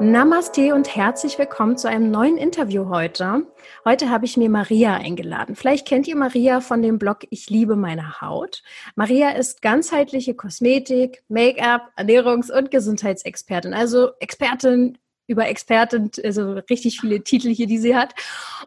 Namaste und herzlich willkommen zu einem neuen Interview heute. Heute habe ich mir Maria eingeladen. Vielleicht kennt ihr Maria von dem Blog Ich liebe meine Haut. Maria ist ganzheitliche Kosmetik, Make-up, Ernährungs- und Gesundheitsexpertin, also Expertin über Expertin, also richtig viele Titel hier, die sie hat.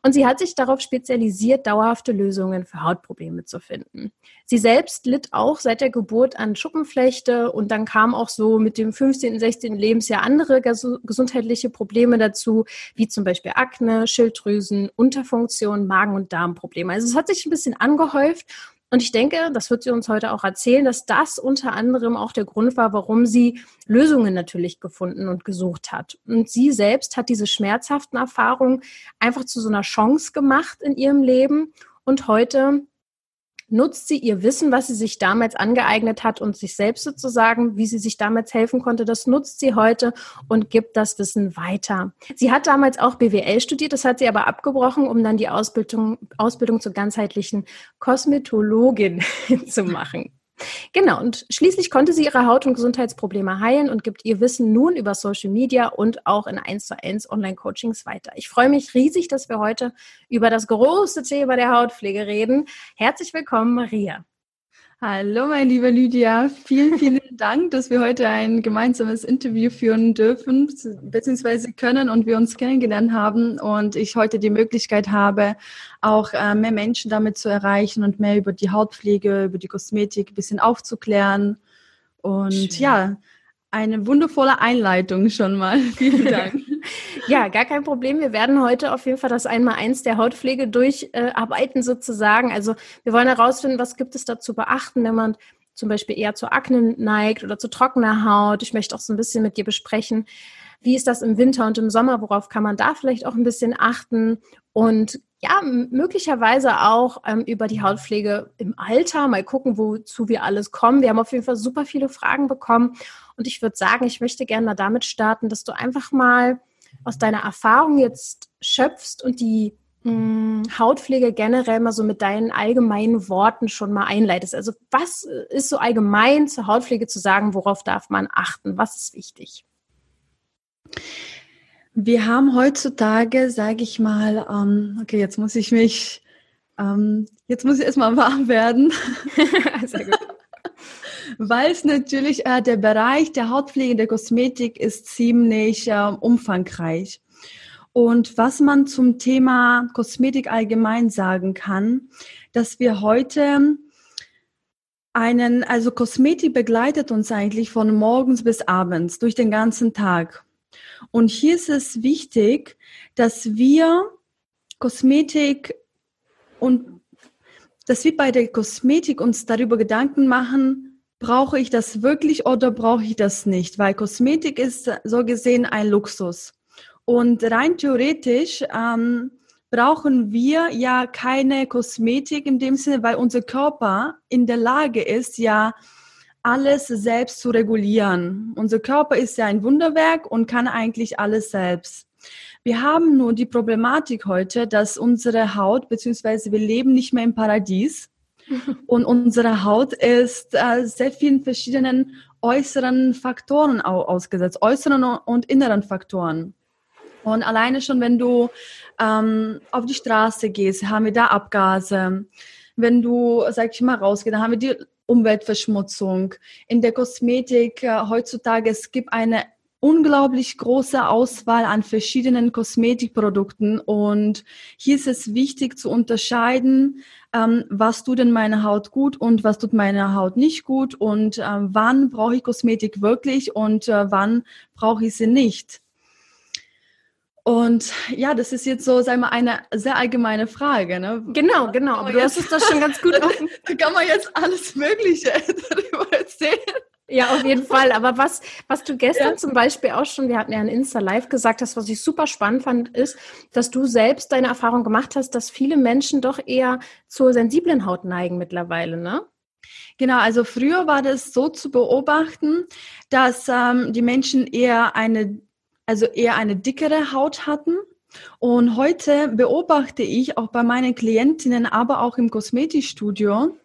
Und sie hat sich darauf spezialisiert, dauerhafte Lösungen für Hautprobleme zu finden. Sie selbst litt auch seit der Geburt an Schuppenflechte und dann kam auch so mit dem 15., 16. Lebensjahr andere gesundheitliche Probleme dazu, wie zum Beispiel Akne, Schilddrüsen, Unterfunktion, Magen- und Darmprobleme. Also es hat sich ein bisschen angehäuft und ich denke, das wird sie uns heute auch erzählen, dass das unter anderem auch der Grund war, warum sie Lösungen natürlich gefunden und gesucht hat. Und sie selbst hat diese schmerzhaften Erfahrungen einfach zu so einer Chance gemacht in ihrem Leben. Und heute nutzt sie ihr Wissen, was sie sich damals angeeignet hat und sich selbst sozusagen, wie sie sich damals helfen konnte, das nutzt sie heute und gibt das Wissen weiter. Sie hat damals auch BWL studiert, das hat sie aber abgebrochen, um dann die Ausbildung, Ausbildung zur ganzheitlichen Kosmetologin zu machen. Genau, und schließlich konnte sie ihre Haut- und Gesundheitsprobleme heilen und gibt ihr Wissen nun über Social Media und auch in 1 zu 1 Online-Coachings weiter. Ich freue mich riesig, dass wir heute über das große Thema der Hautpflege reden. Herzlich willkommen, Maria. Hallo, meine liebe Lydia. Vielen, vielen Dank, dass wir heute ein gemeinsames Interview führen dürfen, beziehungsweise können und wir uns kennengelernt haben und ich heute die Möglichkeit habe, auch äh, mehr Menschen damit zu erreichen und mehr über die Hautpflege, über die Kosmetik ein bisschen aufzuklären. Und Schön. ja, eine wundervolle Einleitung schon mal. Vielen Dank. Ja, gar kein Problem. Wir werden heute auf jeden Fall das Einmal-Eins der Hautpflege durcharbeiten äh, sozusagen. Also wir wollen herausfinden, was gibt es da zu beachten, wenn man zum Beispiel eher zu Akne neigt oder zu trockener Haut. Ich möchte auch so ein bisschen mit dir besprechen, wie ist das im Winter und im Sommer, worauf kann man da vielleicht auch ein bisschen achten und ja, möglicherweise auch ähm, über die Hautpflege im Alter, mal gucken, wozu wir alles kommen. Wir haben auf jeden Fall super viele Fragen bekommen und ich würde sagen, ich möchte gerne damit starten, dass du einfach mal aus deiner Erfahrung jetzt schöpfst und die mh, hm, Hautpflege generell mal so mit deinen allgemeinen Worten schon mal einleitest. Also was ist so allgemein zur Hautpflege zu sagen? Worauf darf man achten? Was ist wichtig? Wir haben heutzutage, sage ich mal, ähm, okay, jetzt muss ich mich, ähm, jetzt muss ich erstmal warm werden. Sehr gut. Weil es natürlich, äh, der Bereich der Hautpflege, der Kosmetik ist ziemlich äh, umfangreich. Und was man zum Thema Kosmetik allgemein sagen kann, dass wir heute einen, also Kosmetik begleitet uns eigentlich von morgens bis abends durch den ganzen Tag. Und hier ist es wichtig, dass wir Kosmetik und dass wir bei der Kosmetik uns darüber Gedanken machen, brauche ich das wirklich oder brauche ich das nicht? Weil Kosmetik ist so gesehen ein Luxus. Und rein theoretisch ähm, brauchen wir ja keine Kosmetik in dem Sinne, weil unser Körper in der Lage ist, ja alles selbst zu regulieren. Unser Körper ist ja ein Wunderwerk und kann eigentlich alles selbst. Wir haben nur die Problematik heute, dass unsere Haut, beziehungsweise wir leben nicht mehr im Paradies und unsere Haut ist äh, sehr vielen verschiedenen äußeren Faktoren ausgesetzt, äußeren und inneren Faktoren. Und alleine schon, wenn du ähm, auf die Straße gehst, haben wir da Abgase. Wenn du, sag ich mal, rausgehst, dann haben wir die Umweltverschmutzung. In der Kosmetik äh, heutzutage, es gibt eine unglaublich große Auswahl an verschiedenen Kosmetikprodukten und hier ist es wichtig zu unterscheiden, ähm, was tut denn meine Haut gut und was tut meine Haut nicht gut und äh, wann brauche ich Kosmetik wirklich und äh, wann brauche ich sie nicht. Und ja, das ist jetzt so, sagen wir, eine sehr allgemeine Frage. Ne? Genau, genau. Aber du hast es das schon ganz gut offen. Da kann man jetzt alles Mögliche darüber erzählen. Ja, auf jeden Fall. Aber was, was du gestern ja. zum Beispiel auch schon, wir hatten ja ein Insta-Live gesagt hast, was ich super spannend fand, ist, dass du selbst deine Erfahrung gemacht hast, dass viele Menschen doch eher zur sensiblen Haut neigen mittlerweile, ne? Genau, also früher war das so zu beobachten, dass ähm, die Menschen eher eine, also eher eine dickere Haut hatten. Und heute beobachte ich auch bei meinen Klientinnen, aber auch im Kosmetikstudio,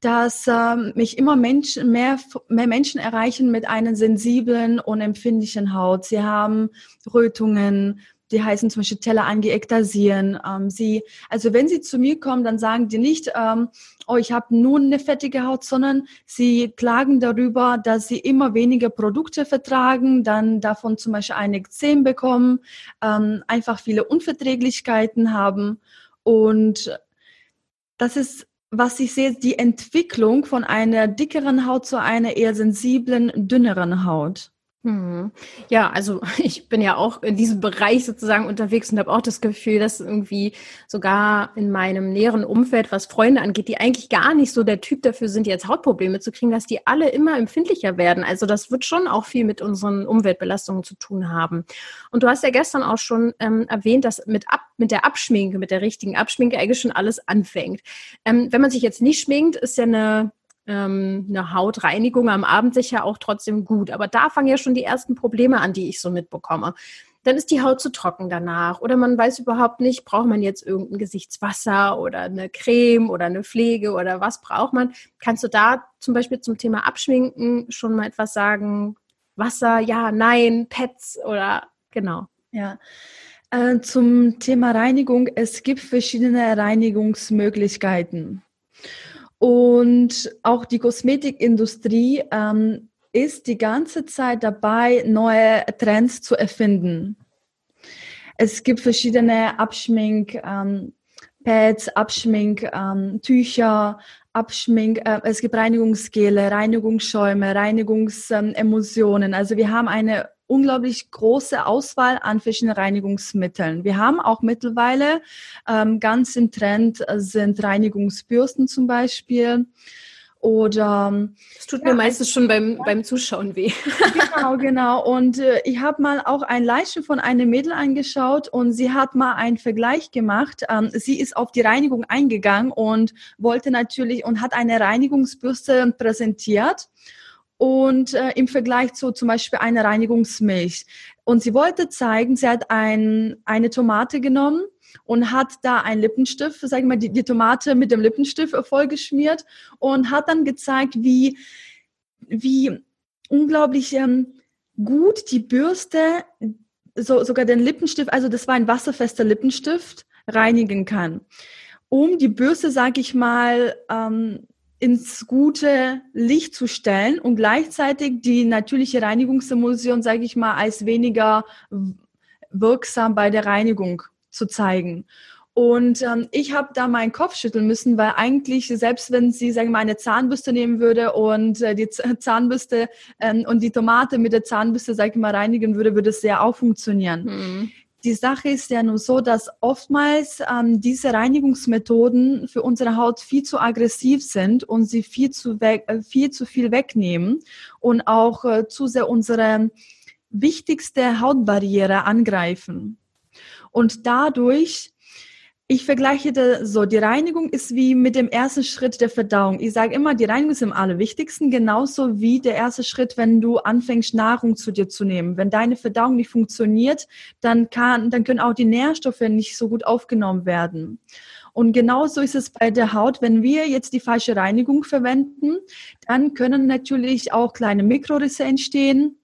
dass ähm, mich immer Menschen, mehr, mehr Menschen erreichen mit einer sensiblen und empfindlichen Haut. Sie haben Rötungen, die heißen zum Beispiel Teller-Angiektasieren. Ähm, sie, also wenn sie zu mir kommen, dann sagen die nicht, ähm, oh, ich habe nun eine fettige Haut, sondern sie klagen darüber, dass sie immer weniger Produkte vertragen, dann davon zum Beispiel ein Ekzem bekommen, ähm, einfach viele Unverträglichkeiten haben. Und das ist was ich sehe, die Entwicklung von einer dickeren Haut zu einer eher sensiblen, dünneren Haut. Hm. Ja, also ich bin ja auch in diesem Bereich sozusagen unterwegs und habe auch das Gefühl, dass irgendwie sogar in meinem näheren Umfeld, was Freunde angeht, die eigentlich gar nicht so der Typ dafür sind, jetzt Hautprobleme zu kriegen, dass die alle immer empfindlicher werden. Also das wird schon auch viel mit unseren Umweltbelastungen zu tun haben. Und du hast ja gestern auch schon ähm, erwähnt, dass mit, Ab mit der Abschminke, mit der richtigen Abschminke eigentlich schon alles anfängt. Ähm, wenn man sich jetzt nicht schminkt, ist ja eine ähm, eine Hautreinigung am Abend sicher auch trotzdem gut. Aber da fangen ja schon die ersten Probleme an, die ich so mitbekomme. Dann ist die Haut zu trocken danach oder man weiß überhaupt nicht, braucht man jetzt irgendein Gesichtswasser oder eine Creme oder eine Pflege oder was braucht man. Kannst du da zum Beispiel zum Thema Abschminken schon mal etwas sagen? Wasser, ja, nein, Pets oder genau. Ja. Äh, zum Thema Reinigung, es gibt verschiedene Reinigungsmöglichkeiten. Und auch die Kosmetikindustrie ähm, ist die ganze Zeit dabei, neue Trends zu erfinden. Es gibt verschiedene Abschmink, ähm, Pads, ähm, Abschmink, äh, es gibt Reinigungsgele, Reinigungsschäume, Reinigungsemulsionen. also wir haben eine unglaublich große Auswahl an verschiedenen Reinigungsmitteln. Wir haben auch mittlerweile ähm, ganz im Trend äh, sind Reinigungsbürsten zum Beispiel. Oder das tut ja, mir meistens schon beim, ja. beim Zuschauen weh. Genau, genau. Und äh, ich habe mal auch ein Leitchen von einem Mädel angeschaut und sie hat mal einen Vergleich gemacht. Ähm, sie ist auf die Reinigung eingegangen und wollte natürlich und hat eine Reinigungsbürste präsentiert und äh, im Vergleich zu zum Beispiel einer Reinigungsmilch. Und sie wollte zeigen, sie hat ein, eine Tomate genommen und hat da einen Lippenstift, sag ich mal, die, die Tomate mit dem Lippenstift vollgeschmiert und hat dann gezeigt, wie, wie unglaublich ähm, gut die Bürste, so, sogar den Lippenstift, also das war ein wasserfester Lippenstift, reinigen kann. Um die Bürste, sag ich mal, ähm, ins gute Licht zu stellen und gleichzeitig die natürliche Reinigungsemulsion, sage ich mal, als weniger wirksam bei der Reinigung zu zeigen. Und ähm, ich habe da meinen Kopf schütteln müssen, weil eigentlich, selbst wenn sie, sagen wir mal, eine Zahnbürste nehmen würde und äh, die Zahnbürste ähm, und die Tomate mit der Zahnbürste, sag ich mal, reinigen würde, würde es sehr auch funktionieren. Mhm. Die Sache ist ja nur so, dass oftmals ähm, diese Reinigungsmethoden für unsere Haut viel zu aggressiv sind und sie viel zu, weg, äh, viel, zu viel wegnehmen und auch äh, zu sehr unsere wichtigste Hautbarriere angreifen. Und dadurch ich vergleiche das so, die Reinigung ist wie mit dem ersten Schritt der Verdauung. Ich sage immer, die Reinigung ist am allerwichtigsten, genauso wie der erste Schritt, wenn du anfängst, Nahrung zu dir zu nehmen. Wenn deine Verdauung nicht funktioniert, dann, kann, dann können auch die Nährstoffe nicht so gut aufgenommen werden. Und genauso ist es bei der Haut. Wenn wir jetzt die falsche Reinigung verwenden, dann können natürlich auch kleine Mikrorisse entstehen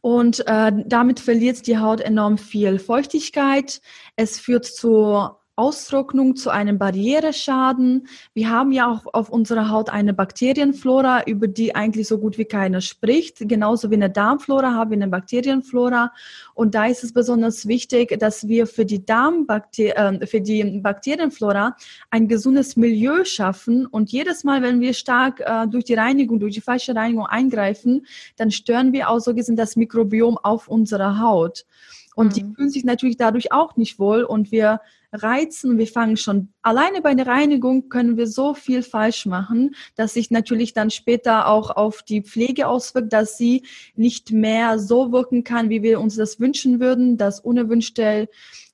und äh, damit verliert die Haut enorm viel Feuchtigkeit. Es führt zu Austrocknung zu einem Barriereschaden. Wir haben ja auch auf unserer Haut eine Bakterienflora, über die eigentlich so gut wie keiner spricht. Genauso wie eine Darmflora haben wir eine Bakterienflora. Und da ist es besonders wichtig, dass wir für die Darmbakterien, äh, für die Bakterienflora ein gesundes Milieu schaffen. Und jedes Mal, wenn wir stark äh, durch die Reinigung, durch die falsche Reinigung eingreifen, dann stören wir auch so gesehen das Mikrobiom auf unserer Haut. Und mhm. die fühlen sich natürlich dadurch auch nicht wohl und wir reizen, wir fangen schon alleine bei der Reinigung können wir so viel falsch machen, dass sich natürlich dann später auch auf die Pflege auswirkt, dass sie nicht mehr so wirken kann, wie wir uns das wünschen würden, dass unerwünschte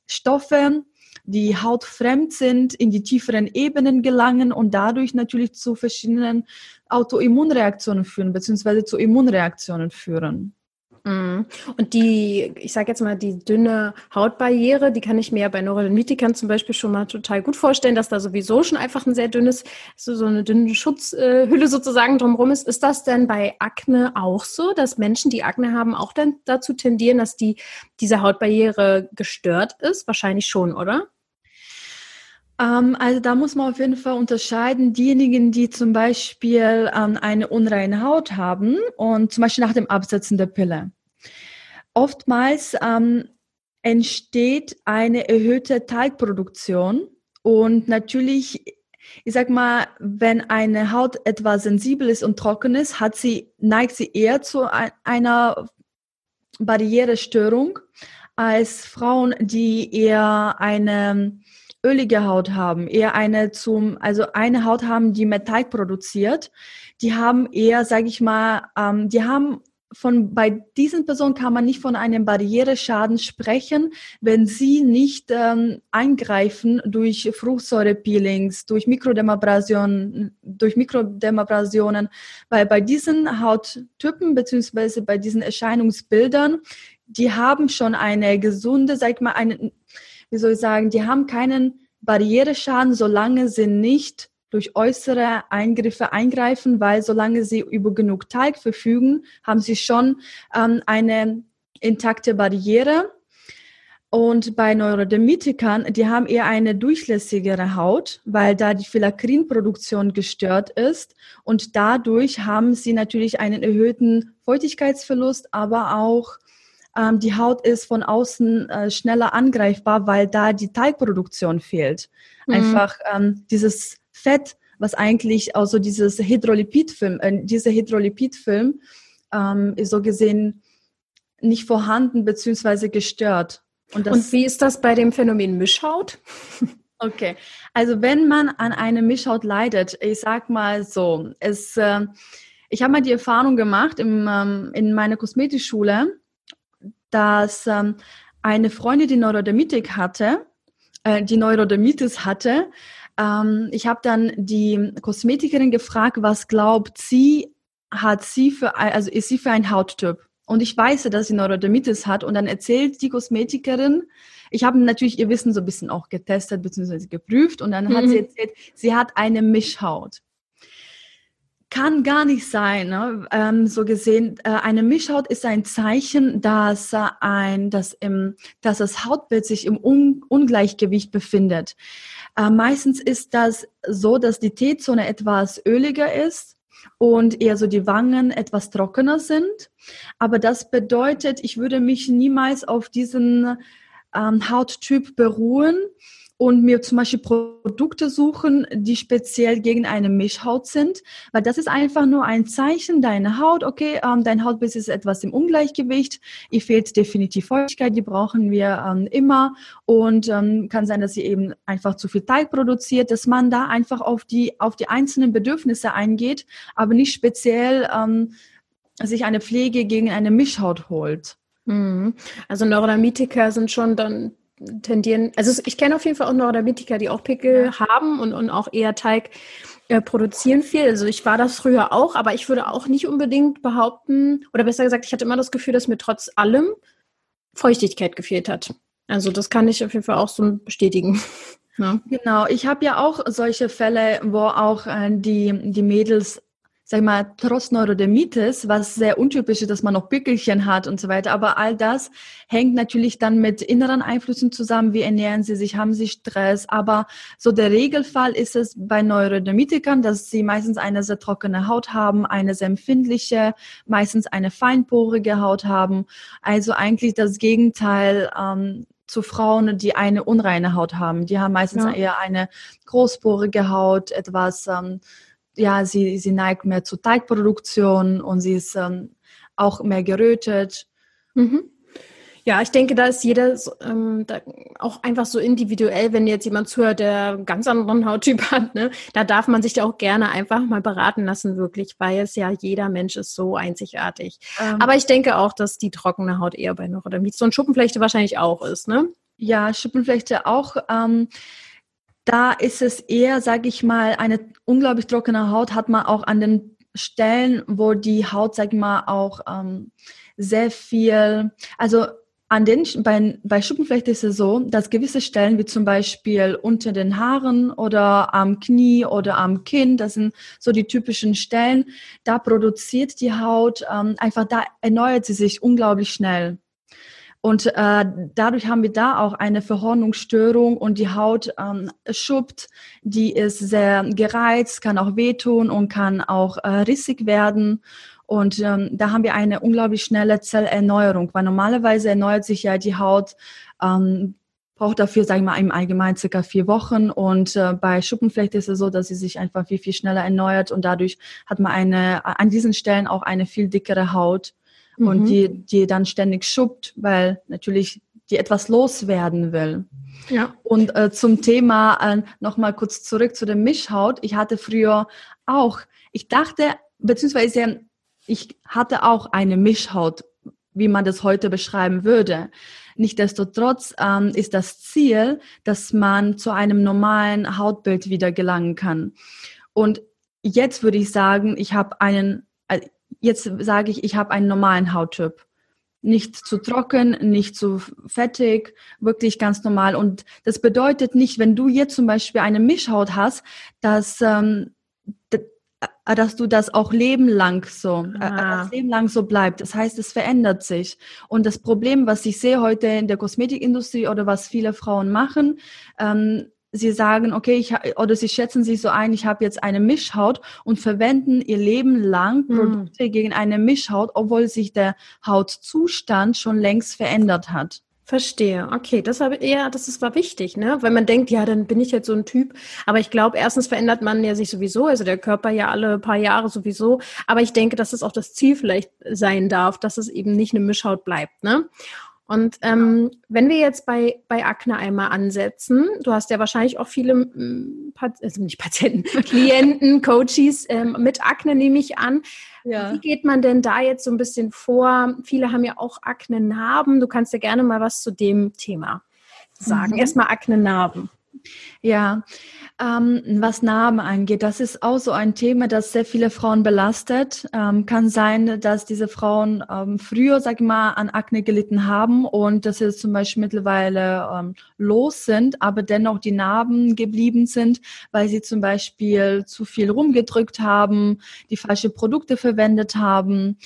Stoffe die Haut fremd sind, in die tieferen Ebenen gelangen und dadurch natürlich zu verschiedenen Autoimmunreaktionen führen, beziehungsweise zu Immunreaktionen führen. Mhm. Und die, ich sage jetzt mal, die dünne Hautbarriere, die kann ich mir bei Neurodermitikern zum Beispiel schon mal total gut vorstellen, dass da sowieso schon einfach ein sehr dünnes, so, so eine dünne Schutzhülle sozusagen drumherum ist. Ist das denn bei Akne auch so, dass Menschen, die Akne haben, auch dann dazu tendieren, dass die, diese Hautbarriere gestört ist? Wahrscheinlich schon, oder? Ähm, also da muss man auf jeden Fall unterscheiden, diejenigen, die zum Beispiel ähm, eine unreine Haut haben und zum Beispiel nach dem Absetzen der Pille. Oftmals ähm, entsteht eine erhöhte Teigproduktion und natürlich, ich sag mal, wenn eine Haut etwas sensibel ist und trocken ist, hat sie, neigt sie eher zu einer Barrierestörung als Frauen, die eher eine ölige Haut haben, eher eine zum, also eine Haut haben, die Teig produziert, die haben eher, sage ich mal, ähm, die haben von bei diesen Personen kann man nicht von einem Barriereschaden sprechen, wenn sie nicht ähm, eingreifen durch Fruchtsäurepeelings, durch Mikrodermabrasionen, durch Mikrodermabrasionen, weil bei diesen Hauttypen beziehungsweise bei diesen Erscheinungsbildern, die haben schon eine gesunde, sag ich mal, eine, wie soll ich sagen, die haben keinen Barriereschaden, solange sie nicht durch äußere Eingriffe eingreifen, weil solange sie über genug Teig verfügen, haben sie schon ähm, eine intakte Barriere. Und bei Neurodermitikern, die haben eher eine durchlässigere Haut, weil da die Filakrinproduktion gestört ist. Und dadurch haben sie natürlich einen erhöhten Feuchtigkeitsverlust, aber auch ähm, die Haut ist von außen äh, schneller angreifbar, weil da die Teigproduktion fehlt. Mhm. Einfach ähm, dieses Fett, was eigentlich also dieses Hydrolipidfilm, äh, dieser Hydrolipidfilm ähm, ist so gesehen nicht vorhanden bzw. gestört. Und, Und wie ist das bei dem Phänomen Mischhaut? Okay, also wenn man an einer Mischhaut leidet, ich sag mal so, es, äh, ich habe mal die Erfahrung gemacht im, ähm, in meiner Kosmetikschule, dass ähm, eine Freundin, die Neurodermitik hatte, äh, die Neurodermitis hatte, ähm, ich habe dann die Kosmetikerin gefragt, was glaubt sie, hat sie für, also ist sie für ein Hauttyp? Und ich weiß, dass sie Neurodermitis hat und dann erzählt die Kosmetikerin, ich habe natürlich ihr Wissen so ein bisschen auch getestet bzw. geprüft und dann hat sie mhm. erzählt, sie hat eine Mischhaut kann gar nicht sein. Ne? Ähm, so gesehen, äh, eine Mischhaut ist ein Zeichen, dass, ein, dass, im, dass das Hautbild sich im Un Ungleichgewicht befindet. Äh, meistens ist das so, dass die T-Zone etwas öliger ist und eher so die Wangen etwas trockener sind. Aber das bedeutet, ich würde mich niemals auf diesen ähm, Hauttyp beruhen und mir zum Beispiel Produkte suchen, die speziell gegen eine Mischhaut sind, weil das ist einfach nur ein Zeichen deiner Haut. Okay, ähm, dein Hautbild ist etwas im Ungleichgewicht, ihr fehlt definitiv Feuchtigkeit, die brauchen wir ähm, immer und ähm, kann sein, dass sie eben einfach zu viel Teig produziert, dass man da einfach auf die auf die einzelnen Bedürfnisse eingeht, aber nicht speziell ähm, sich eine Pflege gegen eine Mischhaut holt. Mhm. Also Neurodermitiker sind schon dann tendieren, also ich kenne auf jeden Fall auch Neurodermitiker, die auch Pickel ja. haben und, und auch eher Teig äh, produzieren viel. Also ich war das früher auch, aber ich würde auch nicht unbedingt behaupten, oder besser gesagt, ich hatte immer das Gefühl, dass mir trotz allem Feuchtigkeit gefehlt hat. Also das kann ich auf jeden Fall auch so bestätigen. Ja. Genau, ich habe ja auch solche Fälle, wo auch äh, die, die Mädels sag mal, trotz Neurodermitis, was sehr untypisch ist, dass man noch Pickelchen hat und so weiter. Aber all das hängt natürlich dann mit inneren Einflüssen zusammen. Wie ernähren sie sich? Haben sie Stress? Aber so der Regelfall ist es bei Neurodermitikern, dass sie meistens eine sehr trockene Haut haben, eine sehr empfindliche, meistens eine feinporige Haut haben. Also eigentlich das Gegenteil ähm, zu Frauen, die eine unreine Haut haben. Die haben meistens ja. eher eine großporige Haut, etwas ähm, ja, sie, sie neigt mehr zur Teigproduktion und sie ist ähm, auch mehr gerötet. Mhm. Ja, ich denke, da ist jeder ähm, da auch einfach so individuell, wenn jetzt jemand zuhört, der einen ganz anderen Hauttyp hat, ne, da darf man sich da auch gerne einfach mal beraten lassen, wirklich, weil es ja jeder Mensch ist so einzigartig. Ähm, Aber ich denke auch, dass die trockene Haut eher bei Neurodermitis so ein Schuppenflechte wahrscheinlich auch ist, ne? Ja, Schuppenflechte auch. Ähm, da ist es eher, sage ich mal, eine unglaublich trockene Haut hat man auch an den Stellen, wo die Haut, sag ich mal, auch ähm, sehr viel, also an den, bei, bei Schuppenflechte ist es so, dass gewisse Stellen, wie zum Beispiel unter den Haaren oder am Knie oder am Kinn, das sind so die typischen Stellen, da produziert die Haut ähm, einfach, da erneuert sie sich unglaublich schnell. Und äh, dadurch haben wir da auch eine Verhornungsstörung und die Haut ähm, schuppt, die ist sehr gereizt, kann auch wehtun und kann auch äh, rissig werden. Und ähm, da haben wir eine unglaublich schnelle Zellerneuerung, weil normalerweise erneuert sich ja die Haut, ähm, braucht dafür, sagen wir mal, im Allgemeinen circa vier Wochen. Und äh, bei Schuppenflechte ist es so, dass sie sich einfach viel, viel schneller erneuert und dadurch hat man eine, an diesen Stellen auch eine viel dickere Haut mhm. und die, die dann ständig schuppt, weil natürlich die etwas loswerden will. Ja. Und äh, zum Thema äh, nochmal kurz zurück zu der Mischhaut. Ich hatte früher auch, ich dachte, beziehungsweise ich hatte auch eine Mischhaut, wie man das heute beschreiben würde. Nichtsdestotrotz ähm, ist das Ziel, dass man zu einem normalen Hautbild wieder gelangen kann. Und jetzt würde ich sagen, ich habe einen, jetzt sage ich, ich habe einen normalen Hauttyp. Nicht zu trocken, nicht zu fettig, wirklich ganz normal. Und das bedeutet nicht, wenn du jetzt zum Beispiel eine Mischhaut hast, dass, ähm, äh, dass du das auch Leben lang so, äh, ah. das Leben lang so bleibt. Das heißt, es verändert sich. Und das Problem, was ich sehe heute in der Kosmetikindustrie oder was viele Frauen machen, ähm, sie sagen, okay, ich, oder sie schätzen sich so ein, ich habe jetzt eine Mischhaut und verwenden ihr Leben lang hm. Produkte hm. gegen eine Mischhaut, obwohl sich der Hautzustand schon längst verändert hat. Verstehe. Okay, das war eher, das ist, war wichtig, ne? Weil man denkt, ja, dann bin ich jetzt so ein Typ. Aber ich glaube, erstens verändert man ja sich sowieso, also der Körper ja alle paar Jahre sowieso. Aber ich denke, dass es auch das Ziel vielleicht sein darf, dass es eben nicht eine Mischhaut bleibt, ne? Und ähm, wenn wir jetzt bei, bei Akne einmal ansetzen, du hast ja wahrscheinlich auch viele, mm, also nicht Patienten, Klienten, Coaches ähm, mit Akne, nehme ich an. Ja. Wie geht man denn da jetzt so ein bisschen vor? Viele haben ja auch Akne-Narben. Du kannst ja gerne mal was zu dem Thema sagen. Mhm. Erstmal Akne-Narben. Ja, ähm, was Narben angeht, das ist auch so ein Thema, das sehr viele Frauen belastet. Ähm, kann sein, dass diese Frauen ähm, früher, sag ich mal, an Akne gelitten haben und dass sie zum Beispiel mittlerweile ähm, los sind, aber dennoch die Narben geblieben sind, weil sie zum Beispiel zu viel rumgedrückt haben, die falsche Produkte verwendet haben.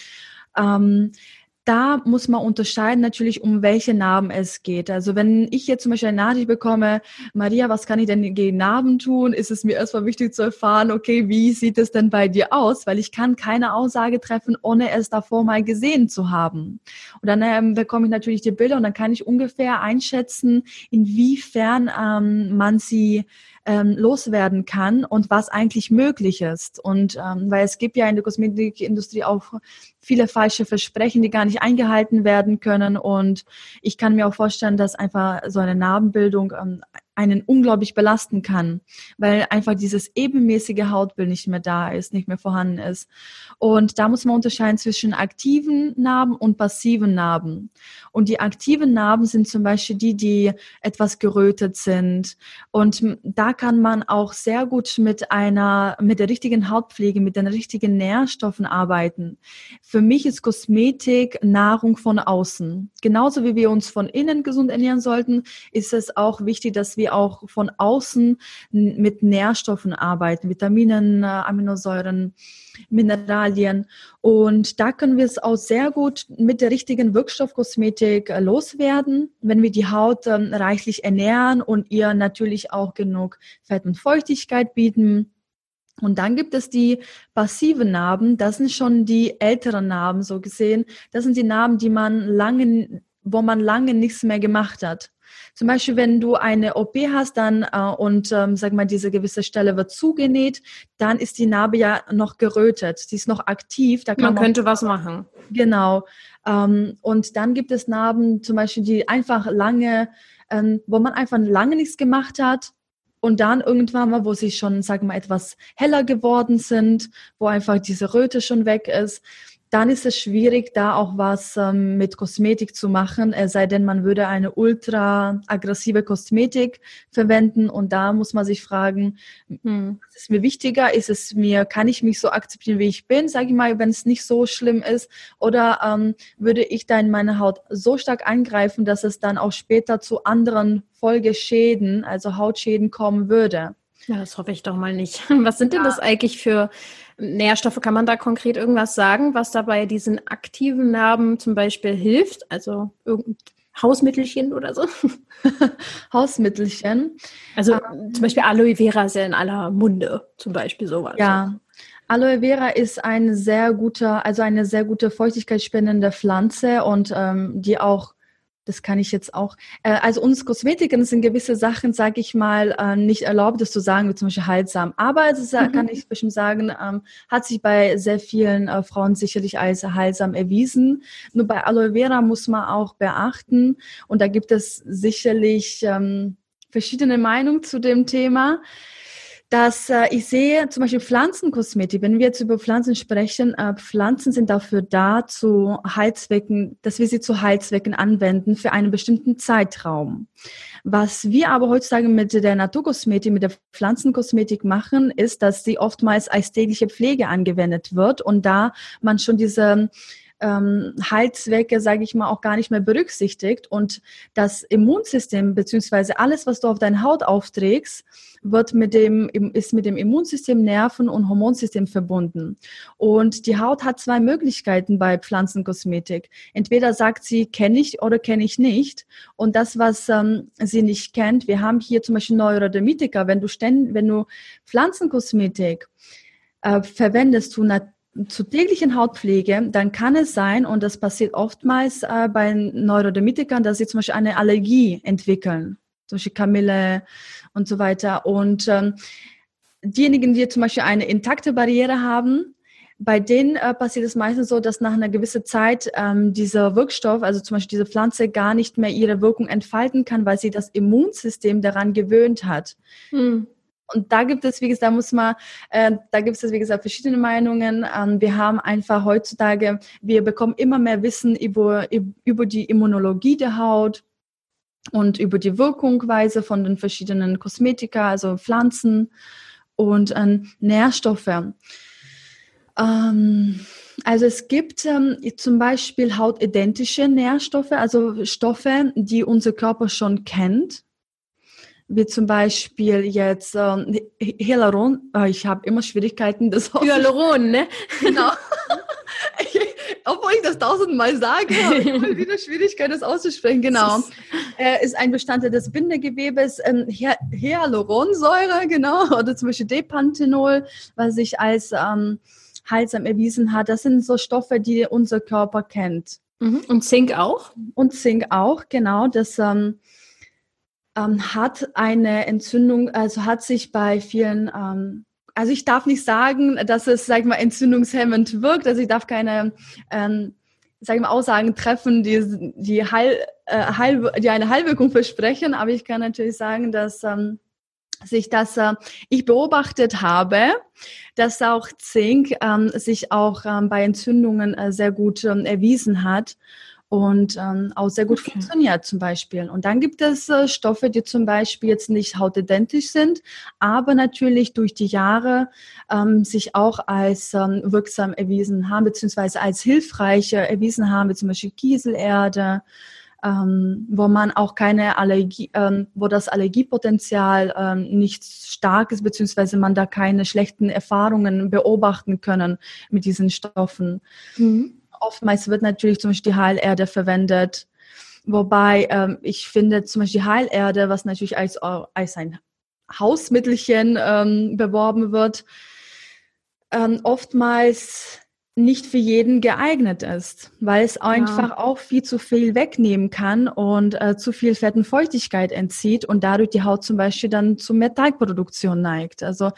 Da muss man unterscheiden natürlich, um welche Narben es geht. Also wenn ich jetzt zum Beispiel eine Nachricht bekomme, Maria, was kann ich denn gegen Narben tun, ist es mir erstmal wichtig zu erfahren, okay, wie sieht es denn bei dir aus? Weil ich kann keine Aussage treffen, ohne es davor mal gesehen zu haben. Und dann ähm, bekomme ich natürlich die Bilder und dann kann ich ungefähr einschätzen, inwiefern ähm, man sie ähm, loswerden kann und was eigentlich möglich ist. Und ähm, weil es gibt ja in der Kosmetikindustrie auch viele falsche Versprechen, die gar nicht eingehalten werden können. Und ich kann mir auch vorstellen, dass einfach so eine Narbenbildung ähm, einen unglaublich belasten kann, weil einfach dieses ebenmäßige Hautbild nicht mehr da ist, nicht mehr vorhanden ist. Und da muss man unterscheiden zwischen aktiven Narben und passiven Narben. Und die aktiven Narben sind zum Beispiel die, die etwas gerötet sind. Und da kann man auch sehr gut mit einer, mit der richtigen Hautpflege, mit den richtigen Nährstoffen arbeiten. Für mich ist Kosmetik Nahrung von außen. Genauso wie wir uns von innen gesund ernähren sollten, ist es auch wichtig, dass wir auch von außen mit Nährstoffen arbeiten, Vitaminen, äh, Aminosäuren, Mineralien. Und da können wir es auch sehr gut mit der richtigen Wirkstoffkosmetik äh, loswerden, wenn wir die Haut ähm, reichlich ernähren und ihr natürlich auch genug Fett und Feuchtigkeit bieten. Und dann gibt es die passiven Narben. Das sind schon die älteren Narben, so gesehen. Das sind die Narben, die man lange, wo man lange nichts mehr gemacht hat. Zum Beispiel, wenn du eine OP hast dann äh, und ähm, sag mal, diese gewisse Stelle wird zugenäht, dann ist die Narbe ja noch gerötet. Sie ist noch aktiv. Da man, man könnte was machen. Genau. Ähm, und dann gibt es Narben, zum Beispiel, die einfach lange, ähm, wo man einfach lange nichts gemacht hat und dann irgendwann mal, wo sie schon, sagen wir mal, etwas heller geworden sind, wo einfach diese Röte schon weg ist, dann ist es schwierig, da auch was ähm, mit Kosmetik zu machen, es sei denn, man würde eine ultra aggressive Kosmetik verwenden und da muss man sich fragen, hm. was ist mir wichtiger? Ist es mir, kann ich mich so akzeptieren, wie ich bin, sage ich mal, wenn es nicht so schlimm ist, oder ähm, würde ich dann meine Haut so stark angreifen, dass es dann auch später zu anderen Folgeschäden, also Hautschäden kommen würde? Ja, das hoffe ich doch mal nicht. Was sind denn das eigentlich für Nährstoffe? Kann man da konkret irgendwas sagen, was dabei diesen aktiven Narben zum Beispiel hilft? Also irgendein Hausmittelchen oder so? Hausmittelchen. Also ähm, zum Beispiel Aloe Vera ist ja in aller Munde, zum Beispiel sowas. Ja. Aloe Vera ist ein sehr guter, also eine sehr gute feuchtigkeitsspendende Pflanze und ähm, die auch das kann ich jetzt auch. Äh, also uns Kosmetikern sind gewisse Sachen, sage ich mal, äh, nicht erlaubt, das zu sagen, wie zum Beispiel heilsam. Aber es mhm. kann ich bestimmt sagen, ähm, hat sich bei sehr vielen äh, Frauen sicherlich als heilsam erwiesen. Nur bei Aloe Vera muss man auch beachten, und da gibt es sicherlich ähm, verschiedene Meinungen zu dem Thema dass äh, ich sehe zum Beispiel Pflanzenkosmetik, wenn wir jetzt über Pflanzen sprechen, äh, Pflanzen sind dafür da, zu Heilzwecken, dass wir sie zu Heilzwecken anwenden für einen bestimmten Zeitraum. Was wir aber heutzutage mit der Naturkosmetik, mit der Pflanzenkosmetik machen, ist, dass sie oftmals als tägliche Pflege angewendet wird und da man schon diese ähm, Heilzwecke, sage ich mal, auch gar nicht mehr berücksichtigt. Und das Immunsystem, beziehungsweise alles, was du auf deine Haut aufträgst, wird mit dem, ist mit dem Immunsystem, Nerven und Hormonsystem verbunden. Und die Haut hat zwei Möglichkeiten bei Pflanzenkosmetik. Entweder sagt sie, kenne ich oder kenne ich nicht. Und das, was ähm, sie nicht kennt, wir haben hier zum Beispiel Neurodermitiker, wenn du, ständ, wenn du Pflanzenkosmetik äh, verwendest, du natürlich zur täglichen Hautpflege, dann kann es sein, und das passiert oftmals äh, bei Neurodermitikern, dass sie zum Beispiel eine Allergie entwickeln, zum Beispiel Kamille und so weiter. Und ähm, diejenigen, die zum Beispiel eine intakte Barriere haben, bei denen äh, passiert es meistens so, dass nach einer gewissen Zeit ähm, dieser Wirkstoff, also zum Beispiel diese Pflanze, gar nicht mehr ihre Wirkung entfalten kann, weil sie das Immunsystem daran gewöhnt hat. Hm. Und da gibt es, wie gesagt, muss man, äh, da gibt es, wie gesagt, verschiedene Meinungen. Ähm, wir haben einfach heutzutage, wir bekommen immer mehr Wissen über, über die Immunologie der Haut und über die Wirkungsweise von den verschiedenen Kosmetika, also Pflanzen und äh, Nährstoffe. Ähm, also es gibt ähm, zum Beispiel hautidentische Nährstoffe, also Stoffe, die unser Körper schon kennt wie zum Beispiel jetzt ähm, Hyaluron. Oh, ich habe immer Schwierigkeiten, das Hyaluron, ne? Genau. Obwohl ich das tausendmal sage, habe ich immer wieder Schwierigkeiten, das auszusprechen. Genau. Äh, ist ein Bestandteil des Bindegewebes. Ähm, Hyaluronsäure, genau. Oder zum Beispiel Depanthenol, was sich als ähm, heilsam erwiesen hat. Das sind so Stoffe, die unser Körper kennt. Mhm. Und Zink auch? Und Zink auch, genau. Das ähm, ähm, hat eine Entzündung, also hat sich bei vielen, ähm, also ich darf nicht sagen, dass es, sag ich mal, entzündungshemmend wirkt, also ich darf keine, ähm, sag ich mal, Aussagen treffen, die, die, Heil, äh, Heil, die eine Heilwirkung versprechen, aber ich kann natürlich sagen, dass ähm, sich das äh, ich beobachtet habe, dass auch Zink ähm, sich auch ähm, bei Entzündungen äh, sehr gut ähm, erwiesen hat und ähm, auch sehr gut okay. funktioniert zum Beispiel. Und dann gibt es äh, Stoffe, die zum Beispiel jetzt nicht hautidentisch sind, aber natürlich durch die Jahre ähm, sich auch als ähm, wirksam erwiesen haben, beziehungsweise als hilfreich erwiesen haben, wie zum Beispiel Kieselerde, ähm, wo man auch keine Allergie, ähm, wo das Allergiepotenzial ähm, nicht stark ist, beziehungsweise man da keine schlechten Erfahrungen beobachten können mit diesen Stoffen. Mhm. Oftmals wird natürlich zum Beispiel die Heilerde verwendet. Wobei ähm, ich finde zum Beispiel die Heilerde, was natürlich als, als ein Hausmittelchen ähm, beworben wird, ähm, oftmals nicht für jeden geeignet ist, weil es einfach ja. auch viel zu viel wegnehmen kann und äh, zu viel Fett Feuchtigkeit entzieht und dadurch die Haut zum Beispiel dann zur Metallproduktion neigt. Also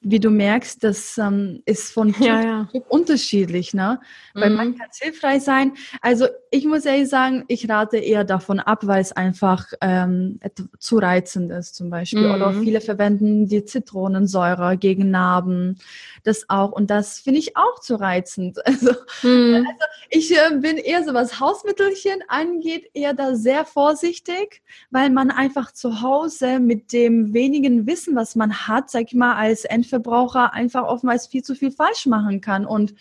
wie du merkst, das ähm, ist von Typ ja, ja. Typ unterschiedlich, ne? Weil mhm. man kann hilfreich sein. Also ich muss ehrlich sagen, ich rate eher davon ab, weil es einfach ähm, zu reizend ist zum Beispiel. Mhm. Oder viele verwenden die Zitronensäure gegen Narben. Das auch. Und das finde ich auch zu reizend. Also, mhm. also ich äh, bin eher so, was Hausmittelchen angeht, eher da sehr vorsichtig, weil man einfach zu Hause mit dem wenigen Wissen, was man hat, sag ich mal, als Endverbraucher einfach oftmals viel zu viel falsch machen kann. Und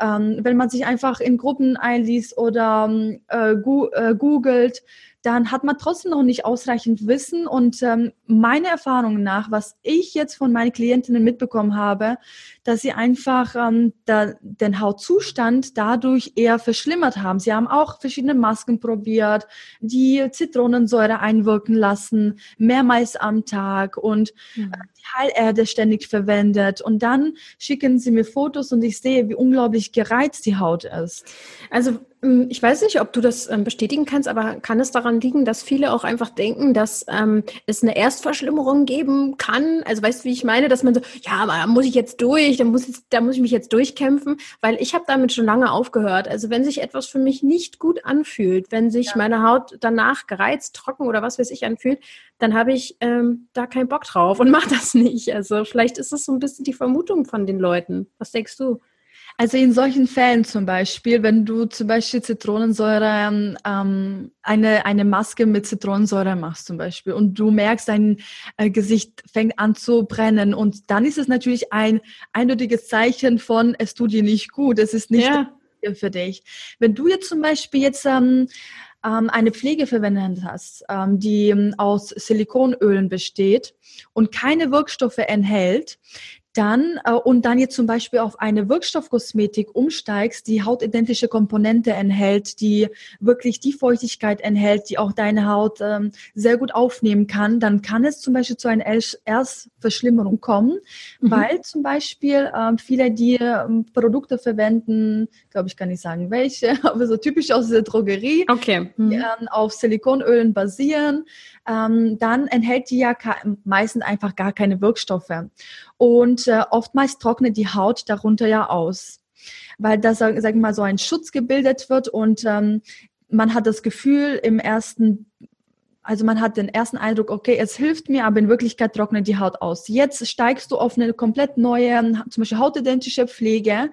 ähm, wenn man sich einfach in Gruppen einliest oder äh, gu äh, googelt, dann hat man trotzdem noch nicht ausreichend Wissen. Und ähm, meine Erfahrung nach, was ich jetzt von meinen Klientinnen mitbekommen habe, dass sie einfach ähm, da, den Hautzustand dadurch eher verschlimmert haben. Sie haben auch verschiedene Masken probiert, die Zitronensäure einwirken lassen, mehrmals am Tag und mhm. äh, die Heilerde ständig verwendet. Und dann schicken sie mir Fotos und ich sehe, wie unglaublich gereizt die Haut ist. Also ähm, ich weiß nicht, ob du das ähm, bestätigen kannst, aber kann es daran liegen, dass viele auch einfach denken, dass ähm, es eine Erstverschlimmerung geben kann? Also weißt du, wie ich meine, dass man so, ja, aber da muss ich jetzt durch, da muss, jetzt, da muss ich mich jetzt durchkämpfen, weil ich habe damit schon lange aufgehört. Also wenn sich etwas für mich nicht gut anfühlt, wenn sich ja. meine Haut danach gereizt, trocken oder was weiß ich anfühlt, dann habe ich ähm, da keinen Bock drauf und mache das nicht. Also vielleicht ist das so ein bisschen die Vermutung von den Leuten. Was denkst du? Also in solchen Fällen zum Beispiel, wenn du zum Beispiel Zitronensäure, ähm, eine, eine Maske mit Zitronensäure machst zum Beispiel und du merkst, dein äh, Gesicht fängt an zu brennen und dann ist es natürlich ein eindeutiges Zeichen von, es tut dir nicht gut, es ist nicht ja. für dich. Wenn du jetzt zum Beispiel jetzt ähm, ähm, eine Pflege verwendet hast, ähm, die ähm, aus Silikonölen besteht und keine Wirkstoffe enthält, dann äh, und dann jetzt zum Beispiel auf eine Wirkstoffkosmetik umsteigst, die hautidentische Komponente enthält, die wirklich die Feuchtigkeit enthält, die auch deine Haut ähm, sehr gut aufnehmen kann, dann kann es zum Beispiel zu einer Erstverschlimmerung kommen, mhm. weil zum Beispiel ähm, viele, die ähm, Produkte verwenden, glaube ich, kann nicht sagen welche, aber so typisch aus der Drogerie, okay. mhm. die, ähm, auf Silikonölen basieren, ähm, dann enthält die ja meistens einfach gar keine Wirkstoffe. Und äh, oftmals trocknet die Haut darunter ja aus, weil da, sag, sag mal, so ein Schutz gebildet wird und ähm, man hat das Gefühl im ersten also man hat den ersten Eindruck, okay, es hilft mir, aber in Wirklichkeit trocknet die Haut aus. Jetzt steigst du auf eine komplett neue, zum Beispiel hautidentische Pflege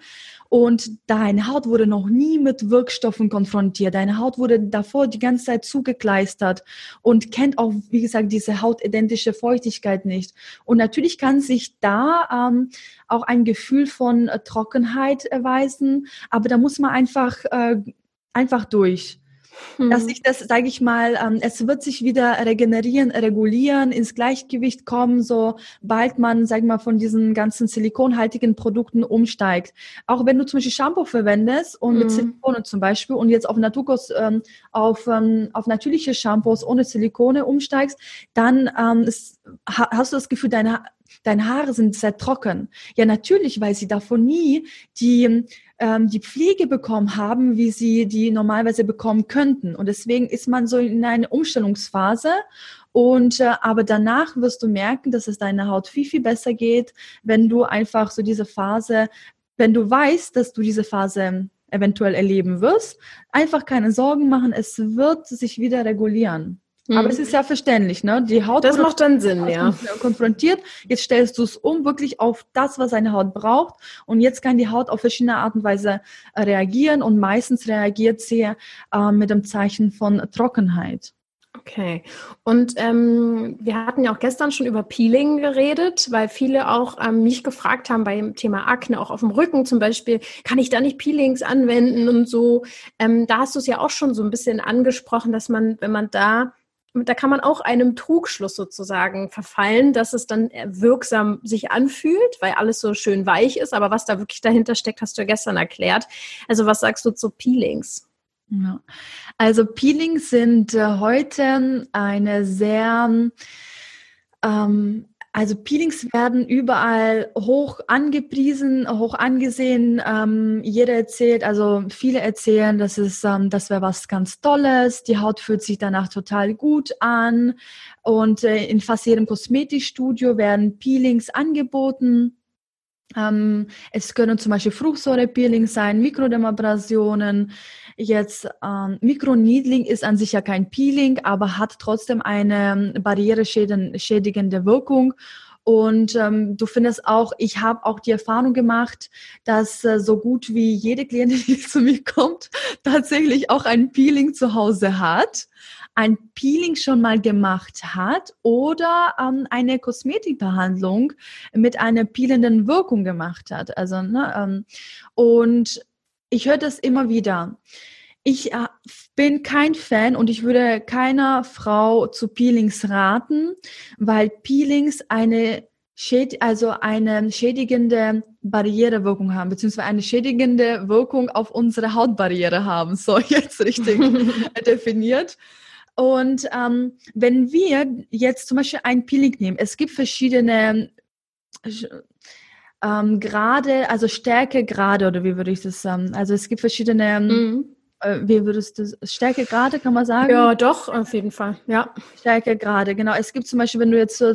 und deine Haut wurde noch nie mit Wirkstoffen konfrontiert. Deine Haut wurde davor die ganze Zeit zugekleistert und kennt auch, wie gesagt, diese hautidentische Feuchtigkeit nicht. Und natürlich kann sich da ähm, auch ein Gefühl von äh, Trockenheit erweisen, aber da muss man einfach, äh, einfach durch dass sich hm. das, sage ich mal, ähm, es wird sich wieder regenerieren, regulieren, ins Gleichgewicht kommen, sobald man, sag ich mal, von diesen ganzen silikonhaltigen Produkten umsteigt. Auch wenn du zum Beispiel Shampoo verwendest und mhm. mit Silikone zum Beispiel und jetzt auf Naturkos, ähm, auf, ähm, auf natürliche Shampoos ohne Silikone umsteigst, dann ähm, ist, hast du das Gefühl, deine deine Haare sind sehr trocken. Ja, natürlich, weil sie davon nie die ähm, die Pflege bekommen haben, wie sie die normalerweise bekommen könnten. Und deswegen ist man so in einer Umstellungsphase. Und äh, aber danach wirst du merken, dass es deiner Haut viel, viel besser geht, wenn du einfach so diese Phase, wenn du weißt, dass du diese Phase eventuell erleben wirst, einfach keine Sorgen machen, es wird sich wieder regulieren. Aber mhm. es ist ja verständlich, ne? Die Haut das macht dann Sinn, ja. Konfrontiert. Jetzt stellst du es um wirklich auf das, was eine Haut braucht. Und jetzt kann die Haut auf verschiedene Art und Weise äh, reagieren. Und meistens reagiert sie äh, mit dem Zeichen von Trockenheit. Okay. Und ähm, wir hatten ja auch gestern schon über Peeling geredet, weil viele auch ähm, mich gefragt haben beim Thema Akne, auch auf dem Rücken zum Beispiel, kann ich da nicht Peelings anwenden und so. Ähm, da hast du es ja auch schon so ein bisschen angesprochen, dass man, wenn man da da kann man auch einem Trugschluss sozusagen verfallen, dass es dann wirksam sich anfühlt, weil alles so schön weich ist. Aber was da wirklich dahinter steckt, hast du ja gestern erklärt. Also was sagst du zu Peelings? Ja. Also Peelings sind äh, heute eine sehr ähm, also Peelings werden überall hoch angepriesen, hoch angesehen. Ähm, jeder erzählt, also viele erzählen, das ist, ähm, das wäre was ganz Tolles. Die Haut fühlt sich danach total gut an. Und äh, in fast jedem Kosmetikstudio werden Peelings angeboten. Ähm, es können zum Beispiel Fruchtsäurepeeling sein, Mikrodermabrasionen. Jetzt ähm, Mikroneedling ist an sich ja kein Peeling, aber hat trotzdem eine barriereschädigende Wirkung. Und ähm, du findest auch, ich habe auch die Erfahrung gemacht, dass äh, so gut wie jede Klientin, die zu mir kommt, tatsächlich auch ein Peeling zu Hause hat ein Peeling schon mal gemacht hat oder ähm, eine Kosmetikbehandlung mit einer peelenden Wirkung gemacht hat. Also, ne, ähm, und ich höre das immer wieder. Ich äh, bin kein Fan und ich würde keiner Frau zu Peelings raten, weil Peelings eine Schäd also eine schädigende Barrierewirkung haben, beziehungsweise eine schädigende Wirkung auf unsere Hautbarriere haben. So, jetzt richtig definiert. Und ähm, wenn wir jetzt zum Beispiel ein Peeling nehmen, es gibt verschiedene ähm, Grade, also Stärkegrade oder wie würde ich das sagen? Also es gibt verschiedene, mhm. äh, wie würdest du das, Stärkegrade kann man sagen? Ja, doch, auf jeden Fall, ja. Stärkegrade, genau. Es gibt zum Beispiel, wenn du jetzt so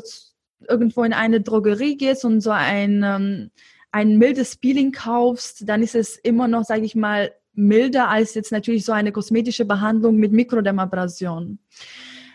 irgendwo in eine Drogerie gehst und so ein, ähm, ein mildes Peeling kaufst, dann ist es immer noch, sage ich mal, milder als jetzt natürlich so eine kosmetische Behandlung mit Mikrodermabrasion.